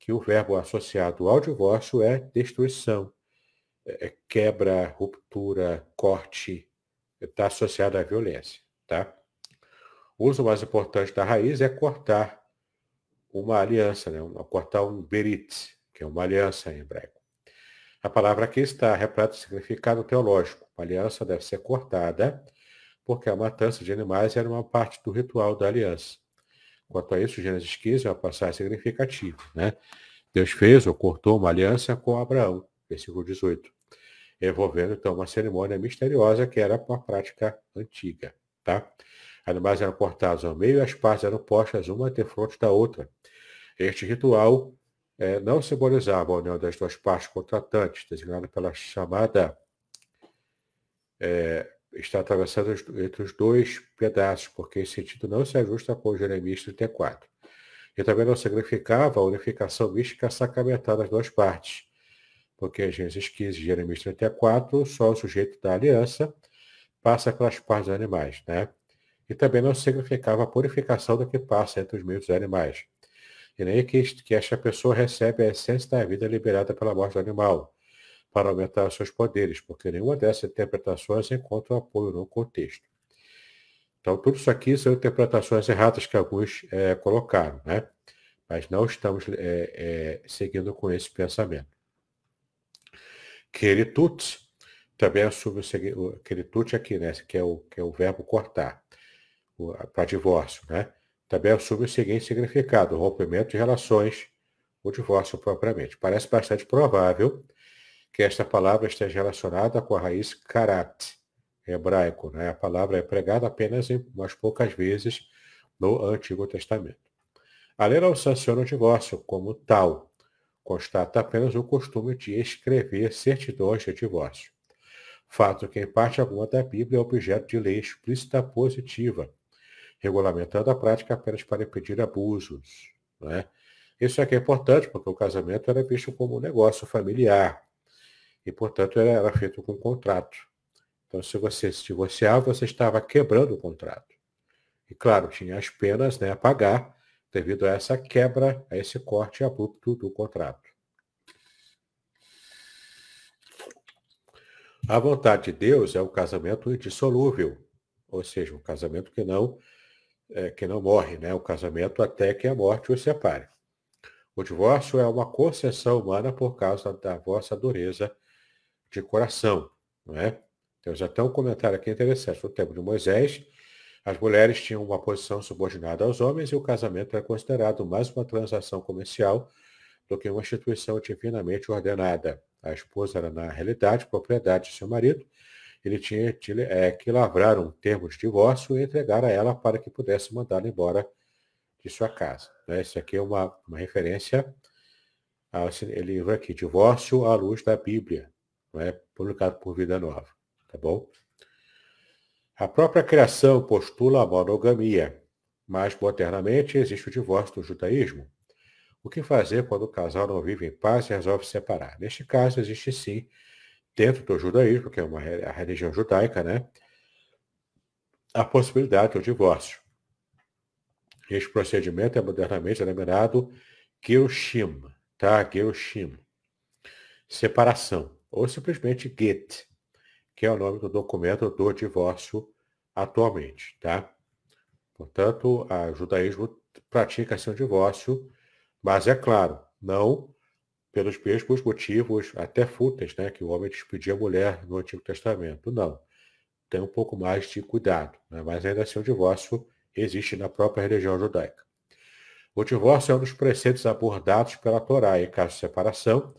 que o verbo associado ao divórcio é destruição, é, é quebra, ruptura, corte, está associado à violência. Tá? O uso mais importante da raiz é cortar uma aliança, né? cortar um berit, que é uma aliança em hebraico. A palavra aqui está repleta de significado teológico. Uma aliança deve ser cortada, porque a matança de animais era uma parte do ritual da aliança. Quanto a isso, Gênesis 15 é uma passagem significativa. Né? Deus fez ou cortou uma aliança com Abraão, versículo 18, envolvendo então uma cerimônia misteriosa que era uma prática antiga. Tá? Animais eram cortados ao meio e as partes eram postas uma defronte da outra. Este ritual é, não simbolizava a união das duas partes contratantes, designada pela chamada é, está atravessando entre os dois pedaços, porque esse sentido não se ajusta com Jeremias 34. E também não significava a unificação mística sacramental das duas partes, porque Gênesis 15 e Jeremias 34, só o sujeito da aliança passa pelas partes dos animais, né? E também não significava a purificação do que passa entre os meios dos animais. E nem que, que esta pessoa recebe a essência da vida liberada pela morte do animal, para aumentar seus poderes, porque nenhuma dessas interpretações encontra apoio no contexto. Então, tudo isso aqui são interpretações erradas que alguns é, colocaram, né? Mas não estamos é, é, seguindo com esse pensamento. Queritut também assume o, o queritut aqui, né? Que é o, que é o verbo cortar, para divórcio, né? Também assume o seguinte significado, rompimento de relações, o divórcio propriamente. Parece bastante provável que esta palavra esteja relacionada com a raiz karat, hebraico. Né? A palavra é pregada apenas em umas poucas vezes no Antigo Testamento. A lei não sanciona o divórcio como tal, constata apenas o costume de escrever certidões de divórcio. Fato que, em parte alguma da Bíblia, é objeto de lei explícita positiva, regulamentando a prática apenas para impedir abusos. Né? Isso aqui é importante porque o casamento era visto como um negócio familiar, e, portanto, era, era feito com contrato. Então, se você se divorciar, você estava quebrando o contrato. E, claro, tinha as penas né, a pagar devido a essa quebra, a esse corte abrupto do contrato. A vontade de Deus é o casamento indissolúvel, ou seja, um casamento que não é, que não morre, né? o casamento até que a morte os separe. O divórcio é uma concessão humana por causa da vossa dureza de coração, não é? Temos até um comentário aqui interessante. No tempo de Moisés, as mulheres tinham uma posição subordinada aos homens e o casamento era considerado mais uma transação comercial do que uma instituição divinamente ordenada. A esposa era, na realidade, propriedade de seu marido. Ele tinha que lavrar um termo de divórcio e entregar a ela para que pudesse mandá-la embora de sua casa. Né? Isso aqui é uma, uma referência ao livro aqui, Divórcio à Luz da Bíblia, é? publicado por Vida Nova. Tá bom? A própria criação postula a monogamia, mas modernamente existe o divórcio do judaísmo. O que fazer quando o casal não vive em paz e resolve se separar? Neste caso, existe sim, dentro do judaísmo, que é uma, a religião judaica, né, a possibilidade do divórcio. Este procedimento é modernamente denominado Girushim, tá? Girushim. Separação ou simplesmente get, que é o nome do documento do divórcio atualmente, tá? Portanto, o judaísmo pratica seu divórcio, mas é claro, não pelos mesmos motivos até fúteis, né, que o homem despedia a mulher no Antigo Testamento. Não. Tem um pouco mais de cuidado, né? mas ainda assim o divórcio existe na própria religião judaica. O divórcio é um dos preceitos abordados pela Torá em caso de separação.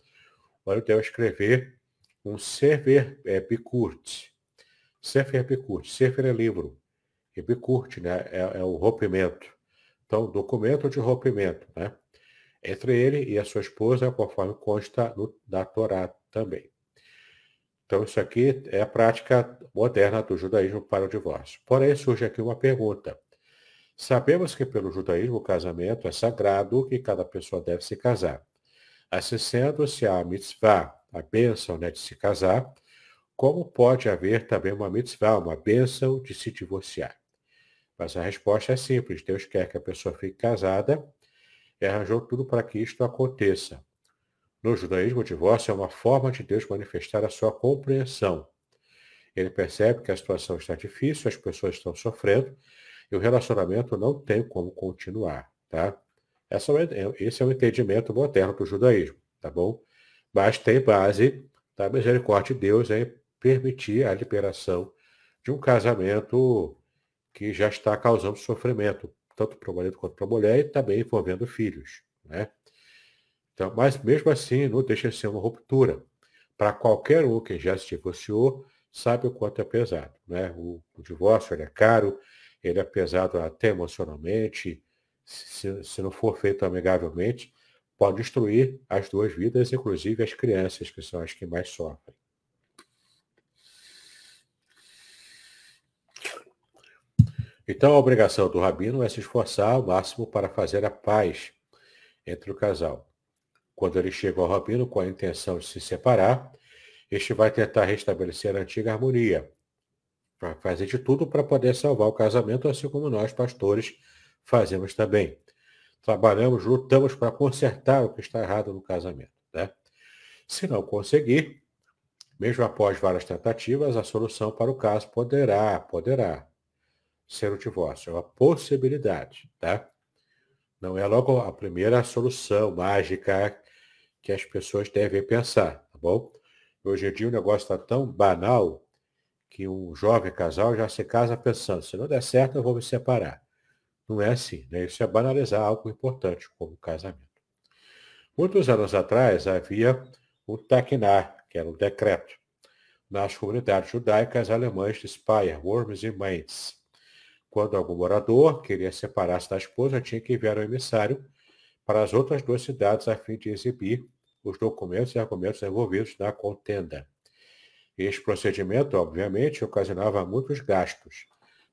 Olha, deve escrever um Sefer é, Bikurt. Sefer Bikurt. Sefer é livro. E Bikurt né, é, é o rompimento. Então, documento de rompimento, né? Entre ele e a sua esposa, conforme consta no, na Torá também. Então, isso aqui é a prática moderna do judaísmo para o divórcio. Porém, surge aqui uma pergunta. Sabemos que pelo judaísmo o casamento é sagrado e cada pessoa deve se casar. Assim sendo, se a mitzvah, a bênção né, de se casar, como pode haver também uma mitzvah, uma bênção de se divorciar? Mas a resposta é simples. Deus quer que a pessoa fique casada e arranjou tudo para que isto aconteça. No judaísmo, o divórcio é uma forma de Deus manifestar a sua compreensão. Ele percebe que a situação está difícil, as pessoas estão sofrendo e o relacionamento não tem como continuar, tá? É esse é o entendimento moderno do judaísmo, tá bom? Mas tem base da misericórdia de Deus em permitir a liberação de um casamento que já está causando sofrimento, tanto para o marido quanto para a mulher, e também envolvendo filhos, né? Então, mas mesmo assim, não deixa de ser uma ruptura. Para qualquer um que já se divorciou, sabe o quanto é pesado. Né? O, o divórcio é caro, ele é pesado até emocionalmente, se, se não for feito amigavelmente, pode destruir as duas vidas, inclusive as crianças, que são as que mais sofrem. Então, a obrigação do rabino é se esforçar ao máximo para fazer a paz entre o casal. Quando ele chega ao rabino com a intenção de se separar, este vai tentar restabelecer a antiga harmonia, para fazer de tudo para poder salvar o casamento, assim como nós, pastores, fazemos também. Trabalhamos, lutamos para consertar o que está errado no casamento. Né? Se não conseguir, mesmo após várias tentativas, a solução para o caso poderá, poderá ser o divórcio. É uma possibilidade, tá? Não é logo a primeira solução mágica que as pessoas devem pensar, tá bom? Hoje em dia o negócio está tão banal que um jovem casal já se casa pensando, se não der certo, eu vou me separar. Não é assim, né? Isso é banalizar algo importante, como o casamento. Muitos anos atrás havia o Takinar, que era um decreto, nas comunidades judaicas alemãs de Speyer, Worms e Mainz. Quando algum morador queria separar-se da esposa, tinha que enviar um emissário para as outras duas cidades a fim de exibir os documentos e argumentos envolvidos na contenda. Este procedimento, obviamente, ocasionava muitos gastos,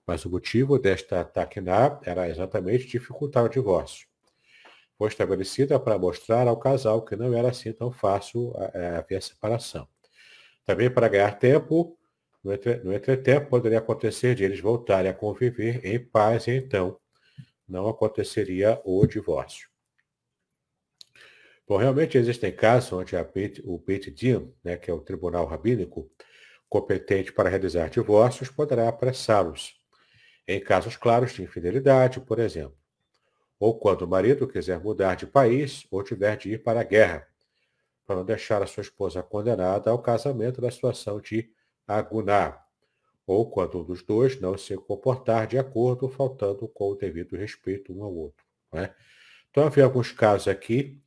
mas o motivo desta taquiná era exatamente dificultar o divórcio. Foi estabelecida para mostrar ao casal que não era assim tão fácil haver separação. Também para ganhar tempo, no, entre, no entretempo poderia acontecer de eles voltarem a conviver em paz e então não aconteceria o divórcio. Bom, realmente existem casos onde Beit, o Beit Din, né, que é o tribunal rabínico competente para realizar divórcios, poderá apressá-los, em casos claros de infidelidade, por exemplo, ou quando o marido quiser mudar de país ou tiver de ir para a guerra, para não deixar a sua esposa condenada ao casamento na situação de aguná, ou quando um dos dois não se comportar de acordo, faltando com o devido respeito um ao outro. Né? Então, havia alguns casos aqui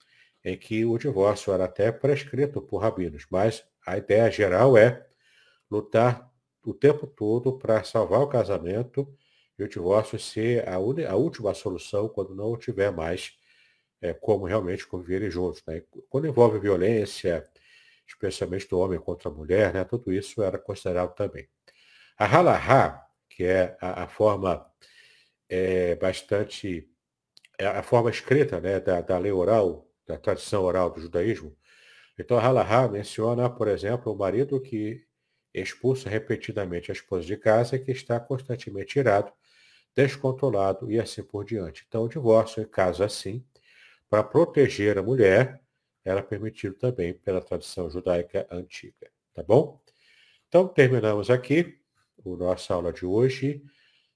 em que o divórcio era até prescrito por rabinos, mas a ideia geral é lutar o tempo todo para salvar o casamento o divórcio ser a, a última solução quando não tiver mais é, como realmente conviverem juntos. Né? Quando envolve violência, especialmente do homem contra a mulher, né? tudo isso era considerado também. A halahá, que é a, a forma é, bastante, é a forma escrita né, da, da lei oral da tradição oral do judaísmo. Então, a Halahá menciona, por exemplo, o marido que expulsa repetidamente a esposa de casa e que está constantemente irado, descontrolado e assim por diante. Então, o divórcio, em caso assim, para proteger a mulher, era permitido também pela tradição judaica antiga. Tá bom? Então, terminamos aqui a nossa aula de hoje.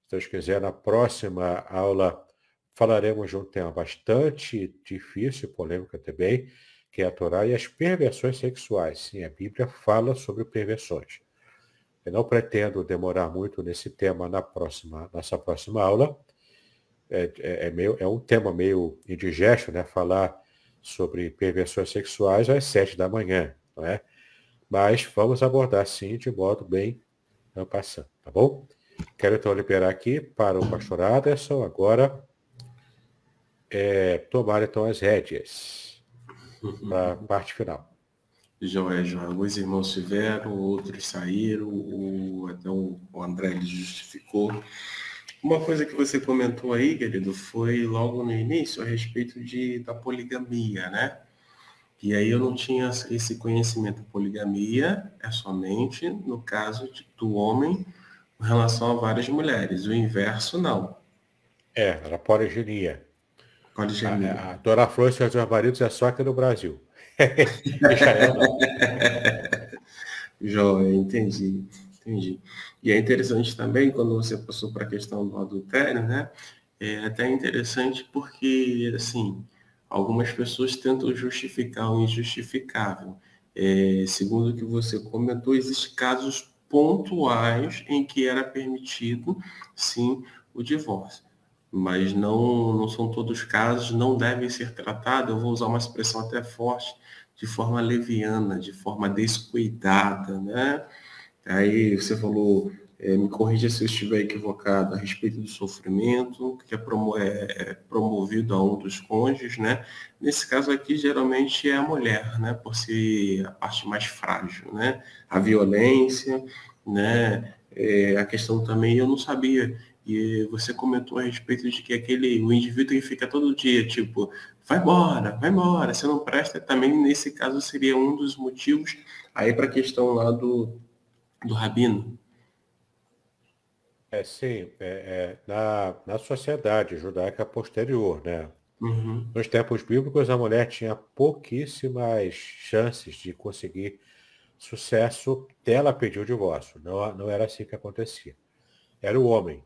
Se Deus quiser, na próxima aula falaremos de um tema bastante difícil, polêmico também, que é a Torá e as perversões sexuais. Sim, a Bíblia fala sobre perversões. Eu não pretendo demorar muito nesse tema na próxima, nessa próxima aula, é, é, é, meio, é um tema meio indigesto, né? Falar sobre perversões sexuais às sete da manhã, não é? Mas vamos abordar sim de modo bem passando, tá bom? Quero então liberar aqui para o pastor Aderson agora é, tomar então as rédeas para a parte final. Joia. Alguns irmãos tiveram, outros saíram, até o, André ele justificou. Uma coisa que você comentou aí, querido, foi logo no início a respeito de, da poligamia, né? E aí eu não tinha esse conhecimento. Poligamia é somente no caso de, do homem com relação a várias mulheres. O inverso, não. É, era poliginia. Poliginia. A, a Dona Flor e seus maridos é só aqui no Brasil. Joia, entendi, entendi. E é interessante também, quando você passou para a questão do adultério, né? É até interessante porque, assim, algumas pessoas tentam justificar o injustificável. É, segundo o que você comentou, existem casos pontuais em que era permitido, sim, o divórcio. Mas não, não são todos os casos, não devem ser tratados, eu vou usar uma expressão até forte, de forma leviana, de forma descuidada, né? Aí você falou, é, me corrija se eu estiver equivocado, a respeito do sofrimento, que é, promo é, é, promovido a um dos cônjuges, né? Nesse caso aqui, geralmente é a mulher, né? Por ser a parte mais frágil, né? A violência, né? É, a questão também, eu não sabia, e você comentou a respeito de que aquele, o indivíduo que fica todo dia, tipo, vai embora, vai embora, você não presta, também nesse caso seria um dos motivos aí para a questão lá do, do rabino. É, sim, é, é, na, na sociedade judaica posterior, né? Uhum. Nos tempos bíblicos, a mulher tinha pouquíssimas chances de conseguir sucesso até ela pedir o divórcio. Não, não era assim que acontecia. Era o homem.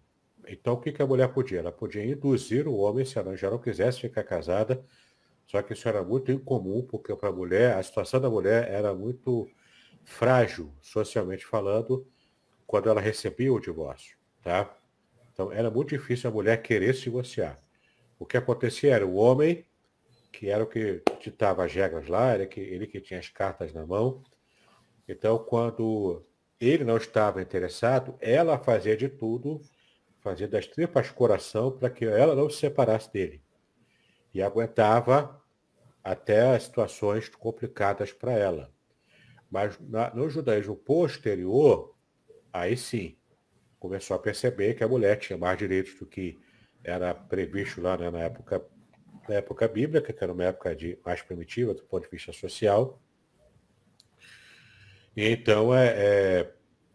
Então, o que, que a mulher podia? Ela podia induzir o homem, se ela já não quisesse ficar casada, só que isso era muito incomum, porque para a mulher, a situação da mulher era muito frágil, socialmente falando, quando ela recebia o divórcio. Tá? Então, era muito difícil a mulher querer se divorciar. O que acontecia era o homem, que era o que ditava as regras lá, era que, ele que tinha as cartas na mão. Então, quando ele não estava interessado, ela fazia de tudo fazia das tripas coração para que ela não se separasse dele. E aguentava até situações complicadas para ela. Mas na, no judaísmo posterior, aí sim, começou a perceber que a mulher tinha mais direitos do que era previsto lá né, na, época, na época bíblica, que era uma época de, mais primitiva do ponto de vista social. E então, é, é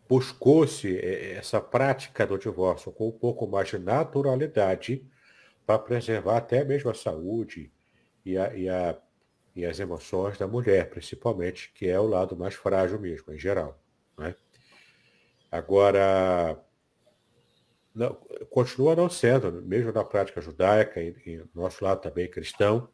buscou-se é, essa prática do divórcio com um pouco mais de naturalidade para preservar até mesmo a saúde e, a, e, a, e, as emoções da mulher, principalmente, que é o lado mais frágil mesmo, em geral. Né? Agora, não, continua não sendo, mesmo na prática judaica e, e nosso lado também cristão,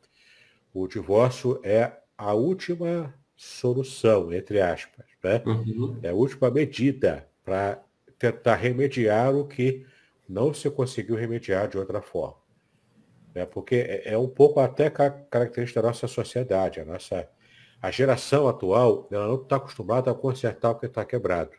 o divórcio é a última solução, entre aspas. Né? Uhum. É a última medida para tentar remediar o que não se conseguiu remediar de outra forma. Né? Porque é, é um pouco até característica da nossa sociedade. A, nossa, a geração atual ela não está acostumada a consertar o que está quebrado.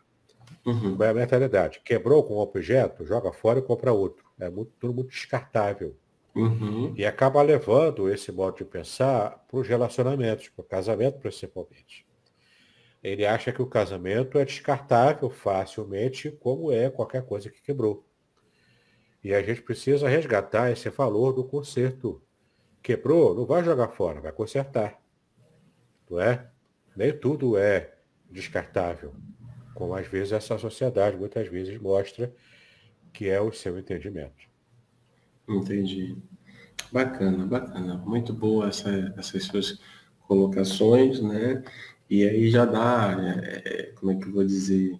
Uhum. É a mentalidade. Quebrou com um objeto, joga fora e compra outro. É muito, tudo muito descartável. Uhum. E acaba levando esse modo de pensar para os relacionamentos, para o casamento principalmente. Ele acha que o casamento é descartável facilmente, como é qualquer coisa que quebrou. E a gente precisa resgatar esse valor do conserto. Quebrou, não vai jogar fora, vai consertar. Não é? Nem tudo é descartável, como às vezes essa sociedade muitas vezes mostra que é o seu entendimento. Entendi. Bacana, bacana. Muito boa essa, essas suas colocações, né? E aí já dá, é, é, como é que eu vou dizer,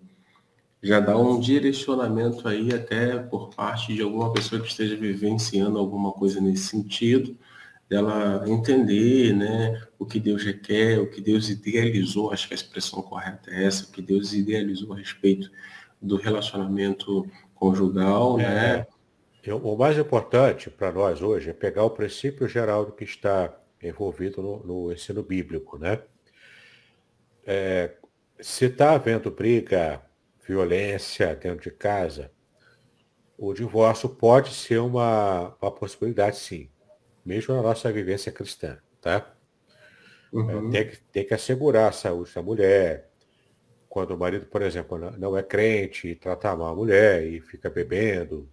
já dá um direcionamento aí até por parte de alguma pessoa que esteja vivenciando alguma coisa nesse sentido, dela entender, né, o que Deus requer, o que Deus idealizou, acho que a expressão correta é essa, o que Deus idealizou a respeito do relacionamento conjugal, é. né? O mais importante para nós hoje é pegar o princípio geral do que está envolvido no, no ensino bíblico, né? É, se está havendo briga, violência dentro de casa, o divórcio pode ser uma, uma possibilidade, sim, mesmo na nossa vivência cristã, tá? Uhum. É, tem, que, tem que assegurar a saúde da mulher. Quando o marido, por exemplo, não é crente e trata mal a mulher e fica bebendo,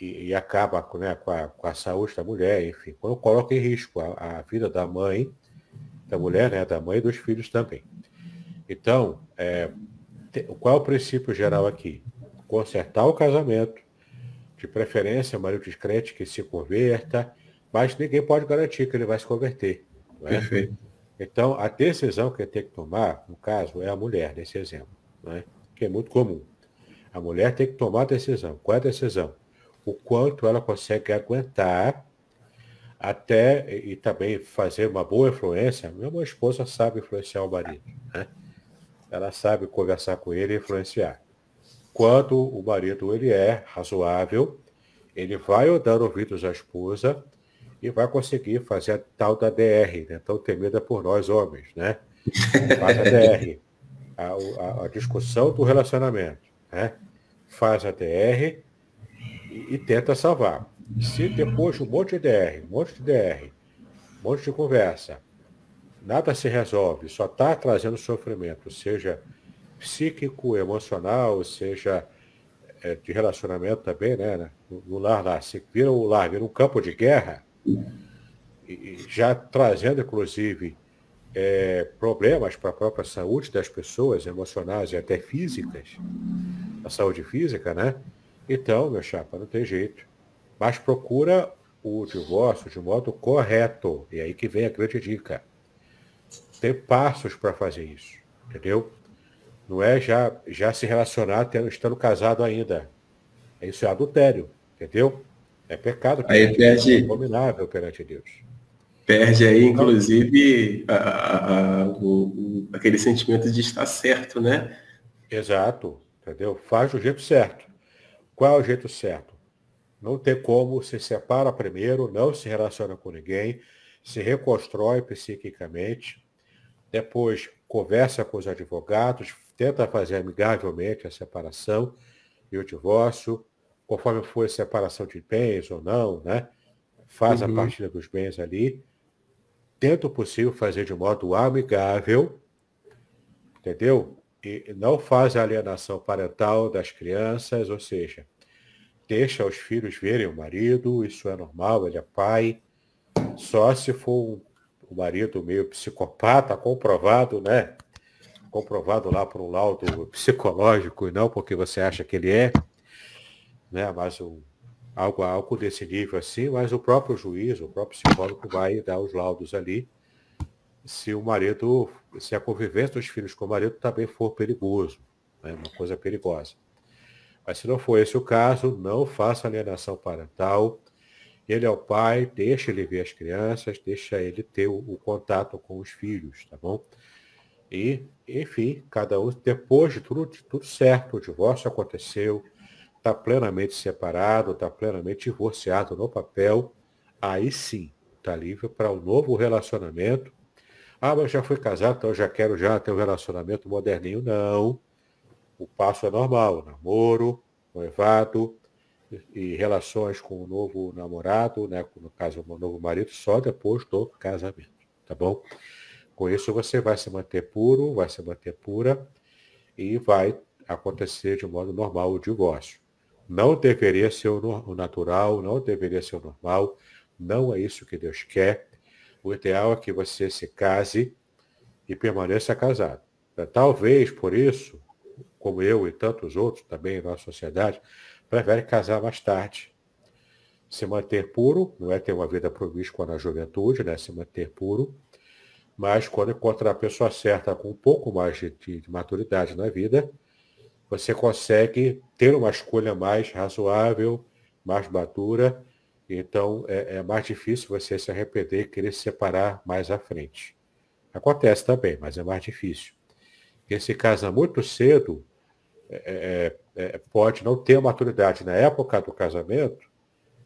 e, e acaba né, com, a, com, a, saúde da mulher, enfim, quando coloca em risco a, a, vida da mãe, da mulher, né, da mãe e dos filhos também. Então, é, te, qual é o princípio geral aqui? Consertar o casamento, de preferência, o marido descrente que se converta, mas ninguém pode garantir que ele vai se converter. É? Perfeito. Então, a decisão que ele tem que tomar, no caso, é a mulher, nesse exemplo, é? que é muito comum. A mulher tem que tomar a decisão. Qual é a decisão? O quanto ela consegue aguentar até e também fazer uma boa influência. Minha esposa sabe influenciar o marido, né? Ela sabe conversar com ele e influenciar. Quando o marido ele é razoável, ele vai dando ouvidos à esposa e vai conseguir fazer a tal da DR, né? tão temida por nós homens, né? Faz a DR, a, a, a discussão do relacionamento, né? Faz a DR e, tenta salvar. Se depois de um monte de DR, um monte de DR, um monte de conversa, nada se resolve, só está trazendo sofrimento, seja psíquico, emocional, seja é, de relacionamento também, né, né? No, lar lá, se vira o lar, vira um campo de guerra, e, já trazendo, inclusive, é, problemas para a própria saúde das pessoas, emocionais e até físicas, a saúde física, né? Então, meu chapa, não tem jeito. Mas procura o divórcio de modo correto. E aí que vem a grande dica. Tem passos para fazer isso. Entendeu? Não é já, já se relacionar tendo, estando casado ainda. Isso é adultério. Entendeu? É pecado. Aí perde. É abominável perante Deus. Perde aí, inclusive, a, a, a, o, o, aquele sentimento de estar certo, né? Exato. Entendeu? Faz do jeito certo. Qual é o jeito certo? Não tem como, se separa primeiro, não se relaciona com ninguém, se reconstrói psiquicamente, depois conversa com os advogados, tenta fazer amigavelmente a separação e o divórcio, conforme for a separação de bens ou não, né? Faz uhum. a partilha dos bens ali. Tenta o possível fazer de modo amigável, entendeu? Não faz a alienação parental das crianças, ou seja, deixa os filhos verem o marido, isso é normal, ele é pai. Só se for um, marido meio psicopata, comprovado, né? Comprovado lá por um laudo psicológico e não porque você acha que ele é, né? Mas um, algo, algo desse nível assim, mas o próprio juiz, o próprio psicólogo vai dar os laudos ali se o marido, se a convivência dos filhos com o marido também for perigoso, né, uma coisa perigosa. Mas se não for esse o caso, não faça alienação parental. Ele é o pai, deixa ele ver as crianças, deixa ele ter o, o contato com os filhos, tá bom? E, enfim, cada um, depois de tudo, de tudo certo, o divórcio aconteceu, está plenamente separado, está plenamente divorciado no papel, aí sim, está livre para um novo relacionamento ah, mas já fui casado, então já quero já ter um relacionamento moderninho. Não. O passo é normal. Namoro, noivado e relações com o novo namorado, né? no caso, o novo marido, só depois do casamento. Tá bom? Com isso você vai se manter puro, vai se manter pura e vai acontecer de modo normal o divórcio. Não deveria ser o natural, não deveria ser o normal, não é isso que Deus quer. O ideal é que você se case e permaneça casado. Talvez por isso, como eu e tantos outros também na sociedade, prefere casar mais tarde. Se manter puro, não é ter uma vida promíscua na juventude, né? Se manter puro. Mas quando encontrar a pessoa certa com um pouco mais de, de maturidade na vida, você consegue ter uma escolha mais razoável, mais madura então, é, é, mais difícil você se arrepender e querer se separar mais à frente. Acontece também, mas é mais difícil. Quem se casa muito cedo é, é, é, é pode não ter maturidade na época do casamento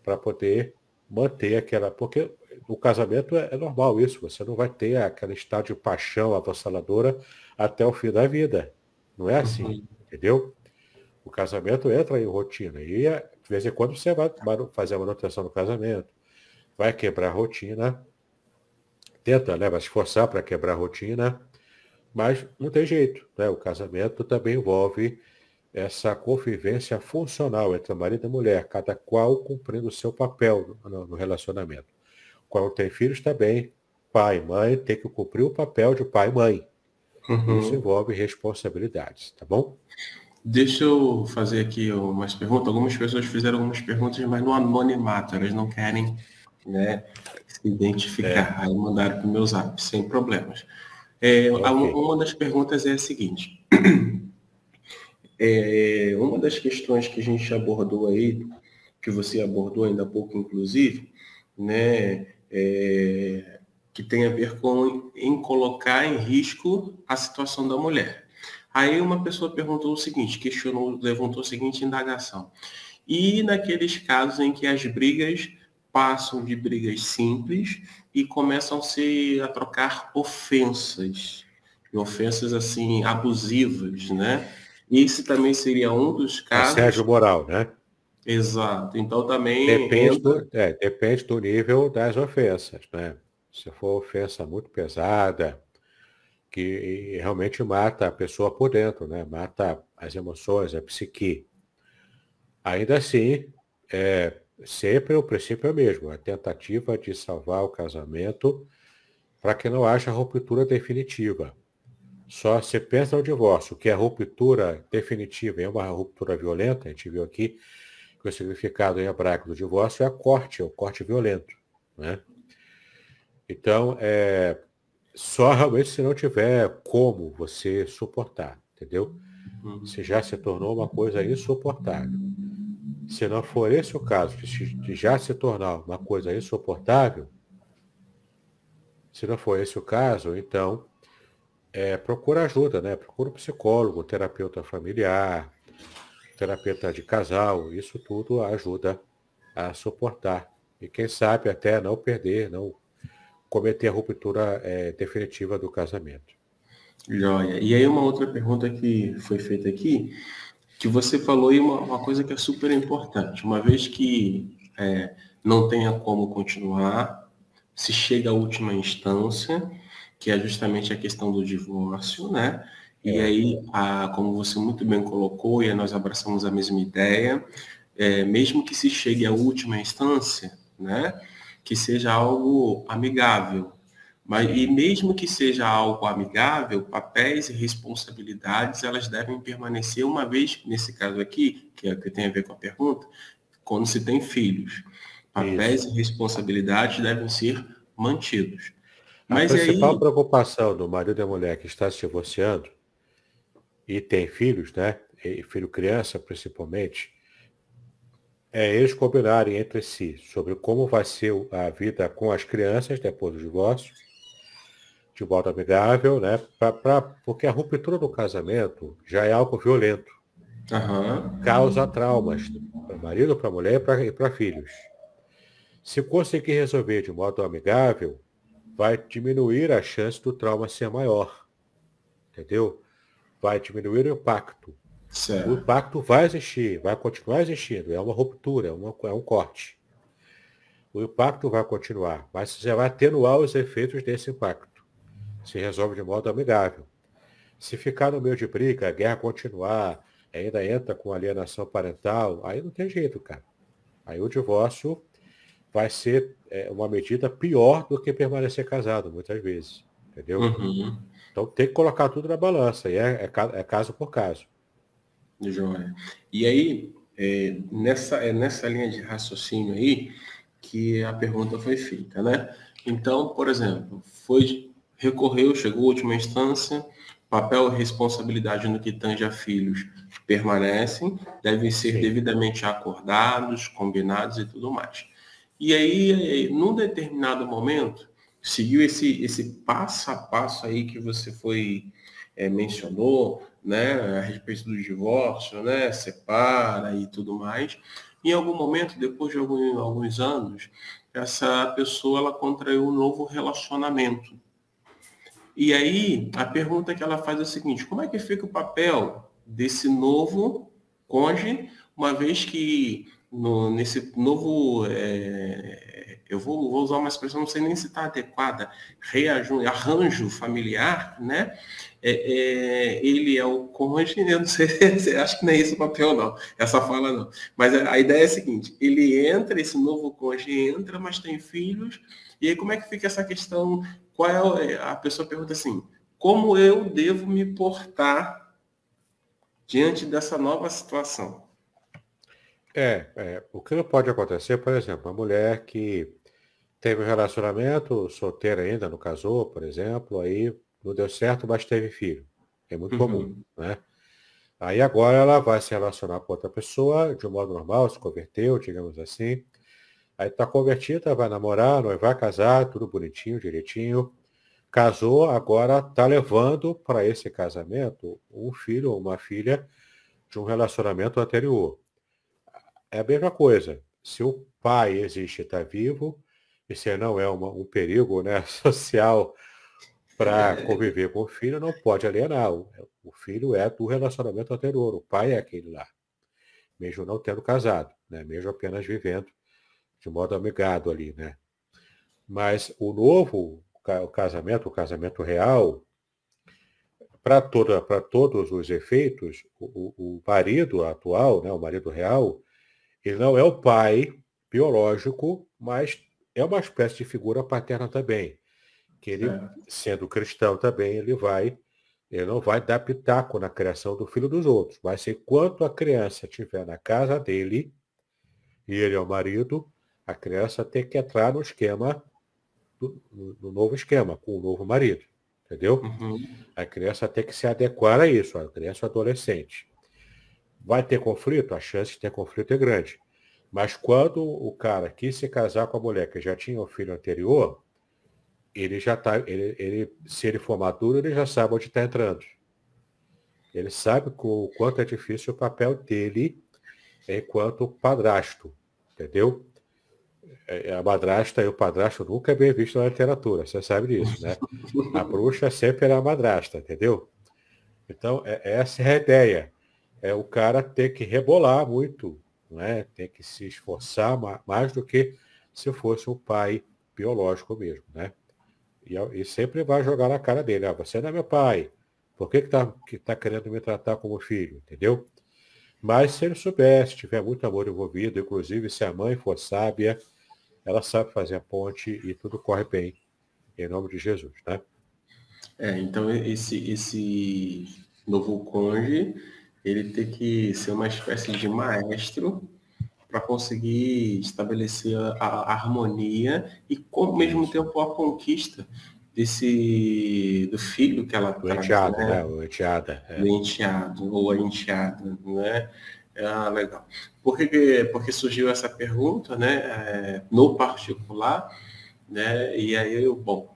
para poder manter aquela. Porque o casamento é, é, normal isso, você não vai ter aquele estado de paixão avassaladora até o fim da vida. Não é assim, uhum. entendeu? O casamento entra em rotina. E de vez em quando você vai fazer a manutenção do casamento, vai quebrar a rotina, tenta, né? Vai se esforçar para quebrar a rotina, mas não tem jeito. Né? O casamento também envolve essa convivência funcional entre marido e mulher, cada qual cumprindo o seu papel no, relacionamento. Quando tem filhos também, pai e mãe tem que cumprir o papel de pai e mãe. Uhum. Isso envolve responsabilidades, tá bom? Deixa eu fazer aqui umas perguntas. Algumas pessoas fizeram algumas perguntas, mas no anonimato, elas não querem né, se identificar. É. Aí mandaram para o meu zap, sem problemas. É, okay. Uma das perguntas é a seguinte. É, uma das questões que a gente abordou aí, que você abordou ainda há pouco, inclusive, né, é, que tem a ver com em colocar em risco a situação da mulher. Aí uma pessoa perguntou o seguinte, questionou, levantou a seguinte indagação. E naqueles casos em que as brigas passam de brigas simples e começam a se a trocar ofensas, ofensas assim abusivas, né? Esse também seria um dos casos. Assédio moral, né? Exato. Então também. Depende, do, é, depende do nível das ofensas, né? Se for ofensa muito pesada, que realmente mata a pessoa por dentro, né? Mata as emoções, a psique. Ainda assim, é, sempre o princípio é o mesmo, a tentativa de salvar o casamento para que não haja ruptura definitiva. Só se pensa no divórcio, que a ruptura definitiva é uma ruptura violenta, a gente viu aqui que o significado em hebraico do divórcio é a corte, é o corte violento. Né? Então, é, só realmente se não tiver como você suportar, entendeu? Uhum. Se já se tornou uma coisa insuportável. Se não for esse o caso, de já se tornar uma coisa insuportável, se não for esse o caso, então é, procura ajuda, né? Procura um psicólogo, terapeuta familiar, terapeuta de casal, isso tudo ajuda a suportar. E quem sabe até não perder, não cometer a ruptura é, definitiva do casamento. Joia. E aí uma outra pergunta que foi feita aqui, que você falou aí uma, uma coisa que é super importante. Uma vez que é, não tenha como continuar, se chega à última instância, que é justamente a questão do divórcio, né? E é. aí, a, como você muito bem colocou, e nós abraçamos a mesma ideia, é, mesmo que se chegue à última instância, né? Que seja algo amigável. Mas, e mesmo que seja algo amigável, papéis e responsabilidades, elas devem permanecer uma vez, nesse caso aqui, que é o que tem a ver com a pergunta, quando se tem filhos. Papéis Isso. e responsabilidades devem ser mantidos. Mas a principal aí... preocupação do marido e da mulher que está se divorciando e tem filhos, né? E filho criança principalmente, é eles combinarem entre si sobre como vai ser a vida com as crianças depois do divórcio, de modo amigável, né? Pra, pra, porque a ruptura do casamento já é algo violento. Uhum. Causa traumas para marido, para mulher e para filhos. Se conseguir resolver de modo amigável, vai diminuir a chance do trauma ser maior. Entendeu? Vai diminuir o impacto. Certo. O impacto vai existir, vai continuar existindo. É uma ruptura, é, uma, é um corte. O impacto vai continuar, mas você vai atenuar os efeitos desse impacto. Se resolve de modo amigável. Se ficar no meio de briga, a guerra continuar, ainda entra com alienação parental, aí não tem jeito, cara. Aí o divórcio vai ser é, uma medida pior do que permanecer casado, muitas vezes. Entendeu? Uhum. Então tem que colocar tudo na balança, e é, é, é caso por caso. Joia. E aí, é, nessa, é nessa linha de raciocínio aí que a pergunta foi feita, né? Então, por exemplo, foi recorreu, chegou à última instância, papel e responsabilidade no que tange a filhos permanecem, devem ser Sim. devidamente acordados, combinados e tudo mais. E aí, num determinado momento, seguiu esse, esse passo a passo aí que você foi é, mencionou, né, a respeito do divórcio, né, separa e tudo mais. Em algum momento, depois de alguns, alguns anos, essa pessoa ela contraiu um novo relacionamento. E aí, a pergunta que ela faz é a seguinte: como é que fica o papel desse novo cônjuge, uma vez que no, nesse novo é, eu vou, vou, usar uma expressão, não sei nem se está adequada, arranjo familiar, né? É, é, ele é o cônjuge, eu não sei, acho que não é esse o papel não, essa fala não. Mas a, ideia é a seguinte, ele entra, esse novo cônjuge entra, mas tem filhos, e aí como é que fica essa questão, qual é, a pessoa pergunta assim, como eu devo me portar diante dessa nova situação? É, é, o que não pode acontecer, por exemplo, uma mulher que teve um relacionamento, solteira ainda, não casou, por exemplo, aí não deu certo, mas teve filho. É muito comum, uhum. né? Aí agora ela vai se relacionar com outra pessoa de um modo normal, se converteu, digamos assim. Aí está convertida, vai namorar, vai casar, tudo bonitinho, direitinho. Casou, agora está levando para esse casamento um filho ou uma filha de um relacionamento anterior. É a mesma coisa. Se o pai existe e está vivo, esse não é uma, um perigo né, social para conviver com o filho, não pode alienar. O, o filho é do relacionamento anterior, o pai é aquele lá, mesmo não tendo casado, né, mesmo apenas vivendo de modo amigado ali. Né. Mas o novo o casamento, o casamento real, para todos os efeitos, o, o, marido atual, né, o marido real, ele não é o pai biológico, mas é uma espécie de figura paterna também. Que ele, é. sendo cristão também, ele vai, ele não vai dar pitaco na criação do filho dos outros. Mas enquanto a criança estiver na casa dele, e ele é o marido, a criança tem que entrar no esquema, do, no, novo esquema, com o novo marido. Entendeu? Uhum. A criança tem que se adequar a isso, a criança adolescente. Vai ter conflito? A chance de ter conflito é grande. Mas quando o cara quis se casar com a mulher que já tinha um filho anterior, ele já tá, ele, ele, se ele for maduro, ele já sabe onde está entrando. Ele sabe o quanto é difícil o papel dele enquanto padrasto, entendeu? É, é, a madrasta e o padrasto nunca é bem visto na literatura, você sabe disso, né? A bruxa sempre era a madrasta, entendeu? Então, é, essa é a ideia. É o cara ter que rebolar muito né? tem que se esforçar mais do que se fosse o pai biológico mesmo. Né? E, e sempre vai jogar na cara dele, ah, você não é meu pai, por que está que tá querendo me tratar como filho? Entendeu? Mas se ele soubesse, tiver muito amor envolvido, inclusive se a mãe for sábia, ela sabe fazer a ponte e tudo corre bem, em nome de Jesus, né? É, então esse, esse novo cônjuge ele tem que ser uma espécie de maestro para conseguir estabelecer a, harmonia e, ao mesmo tempo, a conquista desse do filho que ela o traz, enteado, né? né? O enteada. É. O enteado, ou a enteada, né? Ah, legal. Por que, porque surgiu essa pergunta, né? É, no particular, né? E aí eu, bom,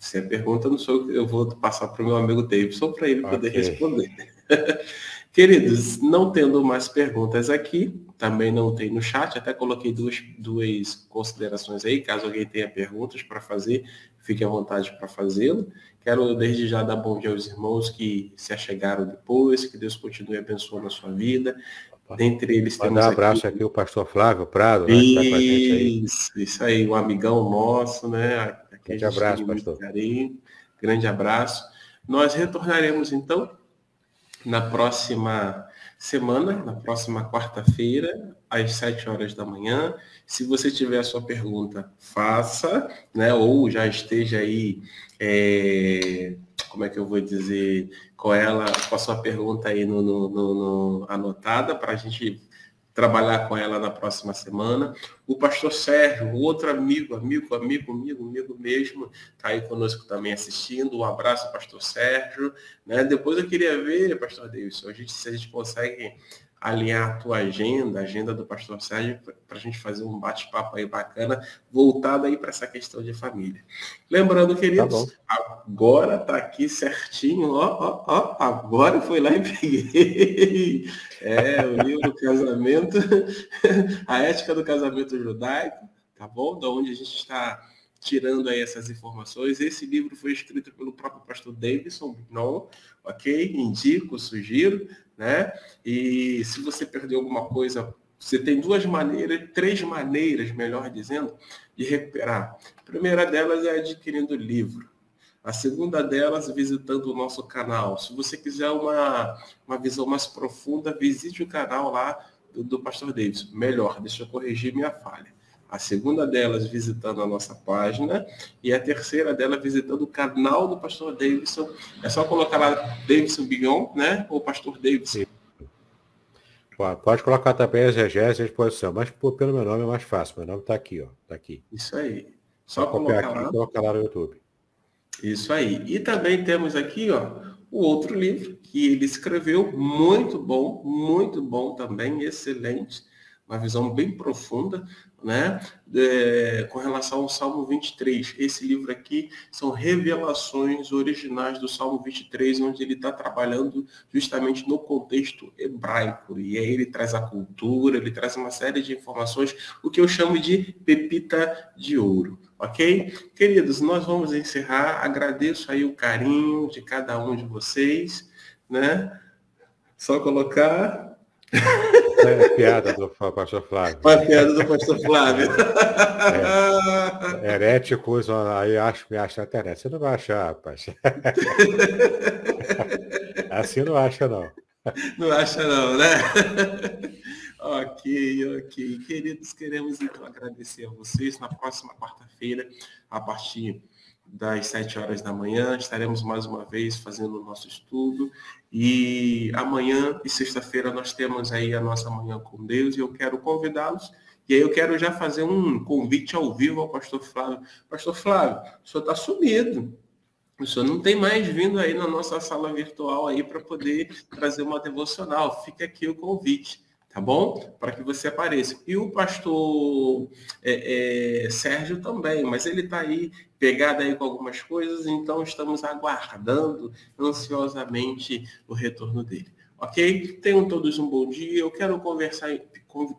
se a pergunta não sou eu, eu vou passar para o meu amigo Davidson para ele okay. poder responder. Queridos, não tendo mais perguntas aqui, também não tem no chat, até coloquei duas, duas considerações aí, caso alguém tenha perguntas para fazer, fique à vontade para fazê-lo. Quero desde já dar bom dia aos irmãos que se achegaram depois, que Deus continue abençoando a sua vida. Dentre eles temos. um abraço aqui, aqui o pastor Flávio Prado, né? Isso, tá aí. isso aí, um amigão nosso, né? Grande abraço, pastor. Carinho. Grande abraço. Nós retornaremos então na próxima semana, na próxima quarta-feira, às 7 horas da manhã. Se você tiver a sua pergunta, faça, né? Ou já esteja aí, é, como é que eu vou dizer, com ela, com a sua pergunta aí no, no, no, no anotada para a gente trabalhar com ela na próxima semana. O pastor Sérgio, outro amigo, amigo, amigo, amigo, amigo mesmo, está aí conosco também assistindo. Um abraço, pastor Sérgio. Né? Depois eu queria ver, pastor Davidson, a gente, se a gente consegue alinhar a tua agenda, a agenda do pastor Sérgio, para a gente fazer um bate-papo aí bacana, voltado aí para essa questão de família. Lembrando, queridos, tá agora tá aqui certinho, ó, ó, ó, agora foi lá e peguei. É, o livro Casamento, a ética do casamento judaico, tá bom? Da onde a gente está tirando aí essas informações. Esse livro foi escrito pelo próprio pastor Davidson, não, ok? Indico, sugiro, né? E se você perdeu alguma coisa, você tem duas maneiras, três maneiras, melhor dizendo, de recuperar. A primeira delas é adquirindo o livro. A segunda delas, visitando o nosso canal. Se você quiser uma, uma visão mais profunda, visite o canal lá do, do Pastor Davidson. Melhor, deixa eu corrigir minha falha. A segunda delas visitando a nossa página e a terceira dela visitando o canal do Pastor Davidson. É só colocar lá Davidson Bignon, né? Ou Pastor Davidson. Pode colocar também as regés à exposição, mas pelo meu nome é mais fácil. Meu nome está aqui, ó. Tá aqui. Isso aí. Só, só colocar aqui lá. e colocar lá no YouTube. Isso aí. E também temos aqui, ó, o outro livro que ele escreveu, muito bom, muito bom também, excelente, uma visão bem profunda né, é, com relação ao Salmo 23. Esse livro aqui são revelações originais do Salmo 23, onde ele está trabalhando justamente no contexto hebraico. E aí ele traz a cultura, ele traz uma série de informações, o que eu chamo de pepita de ouro. Ok? Queridos, nós vamos encerrar. Agradeço aí o carinho de cada um de vocês, né? Só colocar é, piada do pastor Flávio. Uma piada do pastor Flávio. É, heréticos, aí acho, me acha internet. Você não vai achar, rapaz. Assim não acha, não. Não acha, não, né? ok, ok. Queridos, queremos então agradecer a vocês. Na próxima quarta-feira, a partir das 7 horas da manhã. Estaremos mais uma vez fazendo o nosso estudo. E amanhã e sexta-feira nós temos aí a nossa manhã com Deus e eu quero convidá-los. E aí eu quero já fazer um convite ao vivo ao pastor Flávio. Pastor Flávio, o senhor está sumido. O senhor não tem mais vindo aí na nossa sala virtual aí para poder trazer uma devocional. Fica aqui o convite tá bom? Para que você apareça. E o pastor é, é, Sérgio também, mas ele está aí pegado aí com algumas coisas, então estamos aguardando ansiosamente o retorno dele. Ok? Tenham todos um bom dia. Eu quero conversar,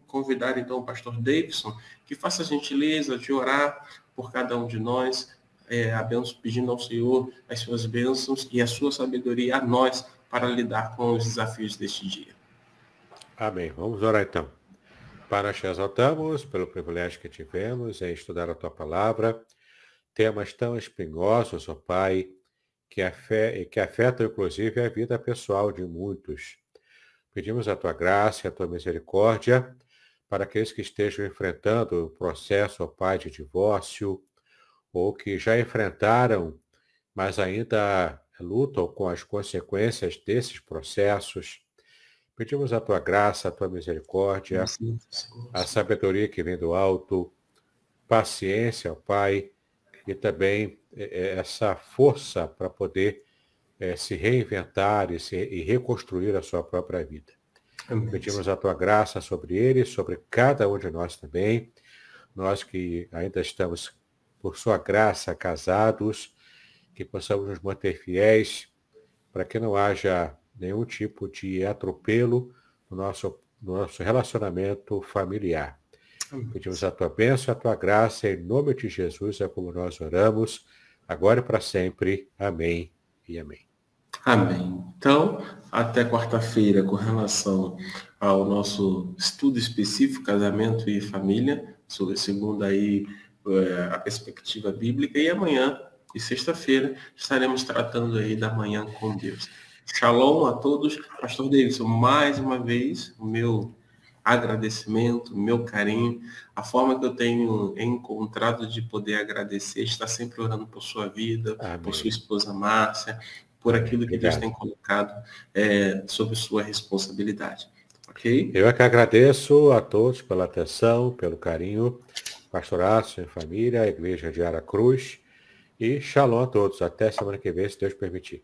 convidar então o pastor Davidson que faça a gentileza de orar por cada um de nós, é, pedindo ao Senhor as suas bênçãos e a sua sabedoria a nós para lidar com os desafios deste dia. Amém. Vamos orar então. Nós te exaltamos pelo privilégio que tivemos em estudar a tua palavra, temas tão espinhosos, ó Pai, que, afet, que afetam inclusive a vida pessoal de muitos. Pedimos a tua graça e a tua misericórdia para aqueles que estejam enfrentando o processo, ó Pai, de divórcio, ou que já enfrentaram, mas ainda lutam com as consequências desses processos. Pedimos a tua graça, a tua misericórdia, a sabedoria que vem do alto, paciência, ó Pai, e também é, é, essa força para poder é, se reinventar e, se, e, reconstruir a sua própria vida. Amém. Pedimos a tua graça sobre ele, sobre cada um de nós também, nós que ainda estamos, por sua graça, casados, que possamos nos manter fiéis, para que não haja nenhum tipo de atropelo no nosso, no nosso relacionamento familiar. Amém. Pedimos a tua bênção, a tua graça, em nome de Jesus, é como nós oramos, agora e para sempre. Amém e amém. Amém. Então, até quarta-feira, com relação ao nosso estudo específico, casamento e família, sobre segundo aí eh, a perspectiva bíblica, e amanhã e sexta-feira estaremos tratando aí da manhã com Deus. Shalom a todos. Pastor Davidson, mais uma vez, o meu agradecimento, o meu carinho, a forma que eu tenho encontrado de poder agradecer, está sempre orando por sua vida, Amém. por sua esposa Márcia, por aquilo que Obrigado. Deus tem colocado é, sobre sua responsabilidade. Ok? Eu é que agradeço a todos pela atenção, pelo carinho, pastoraço em família, a igreja de Aracruz e shalom a todos. Até semana que vem, se Deus permitir.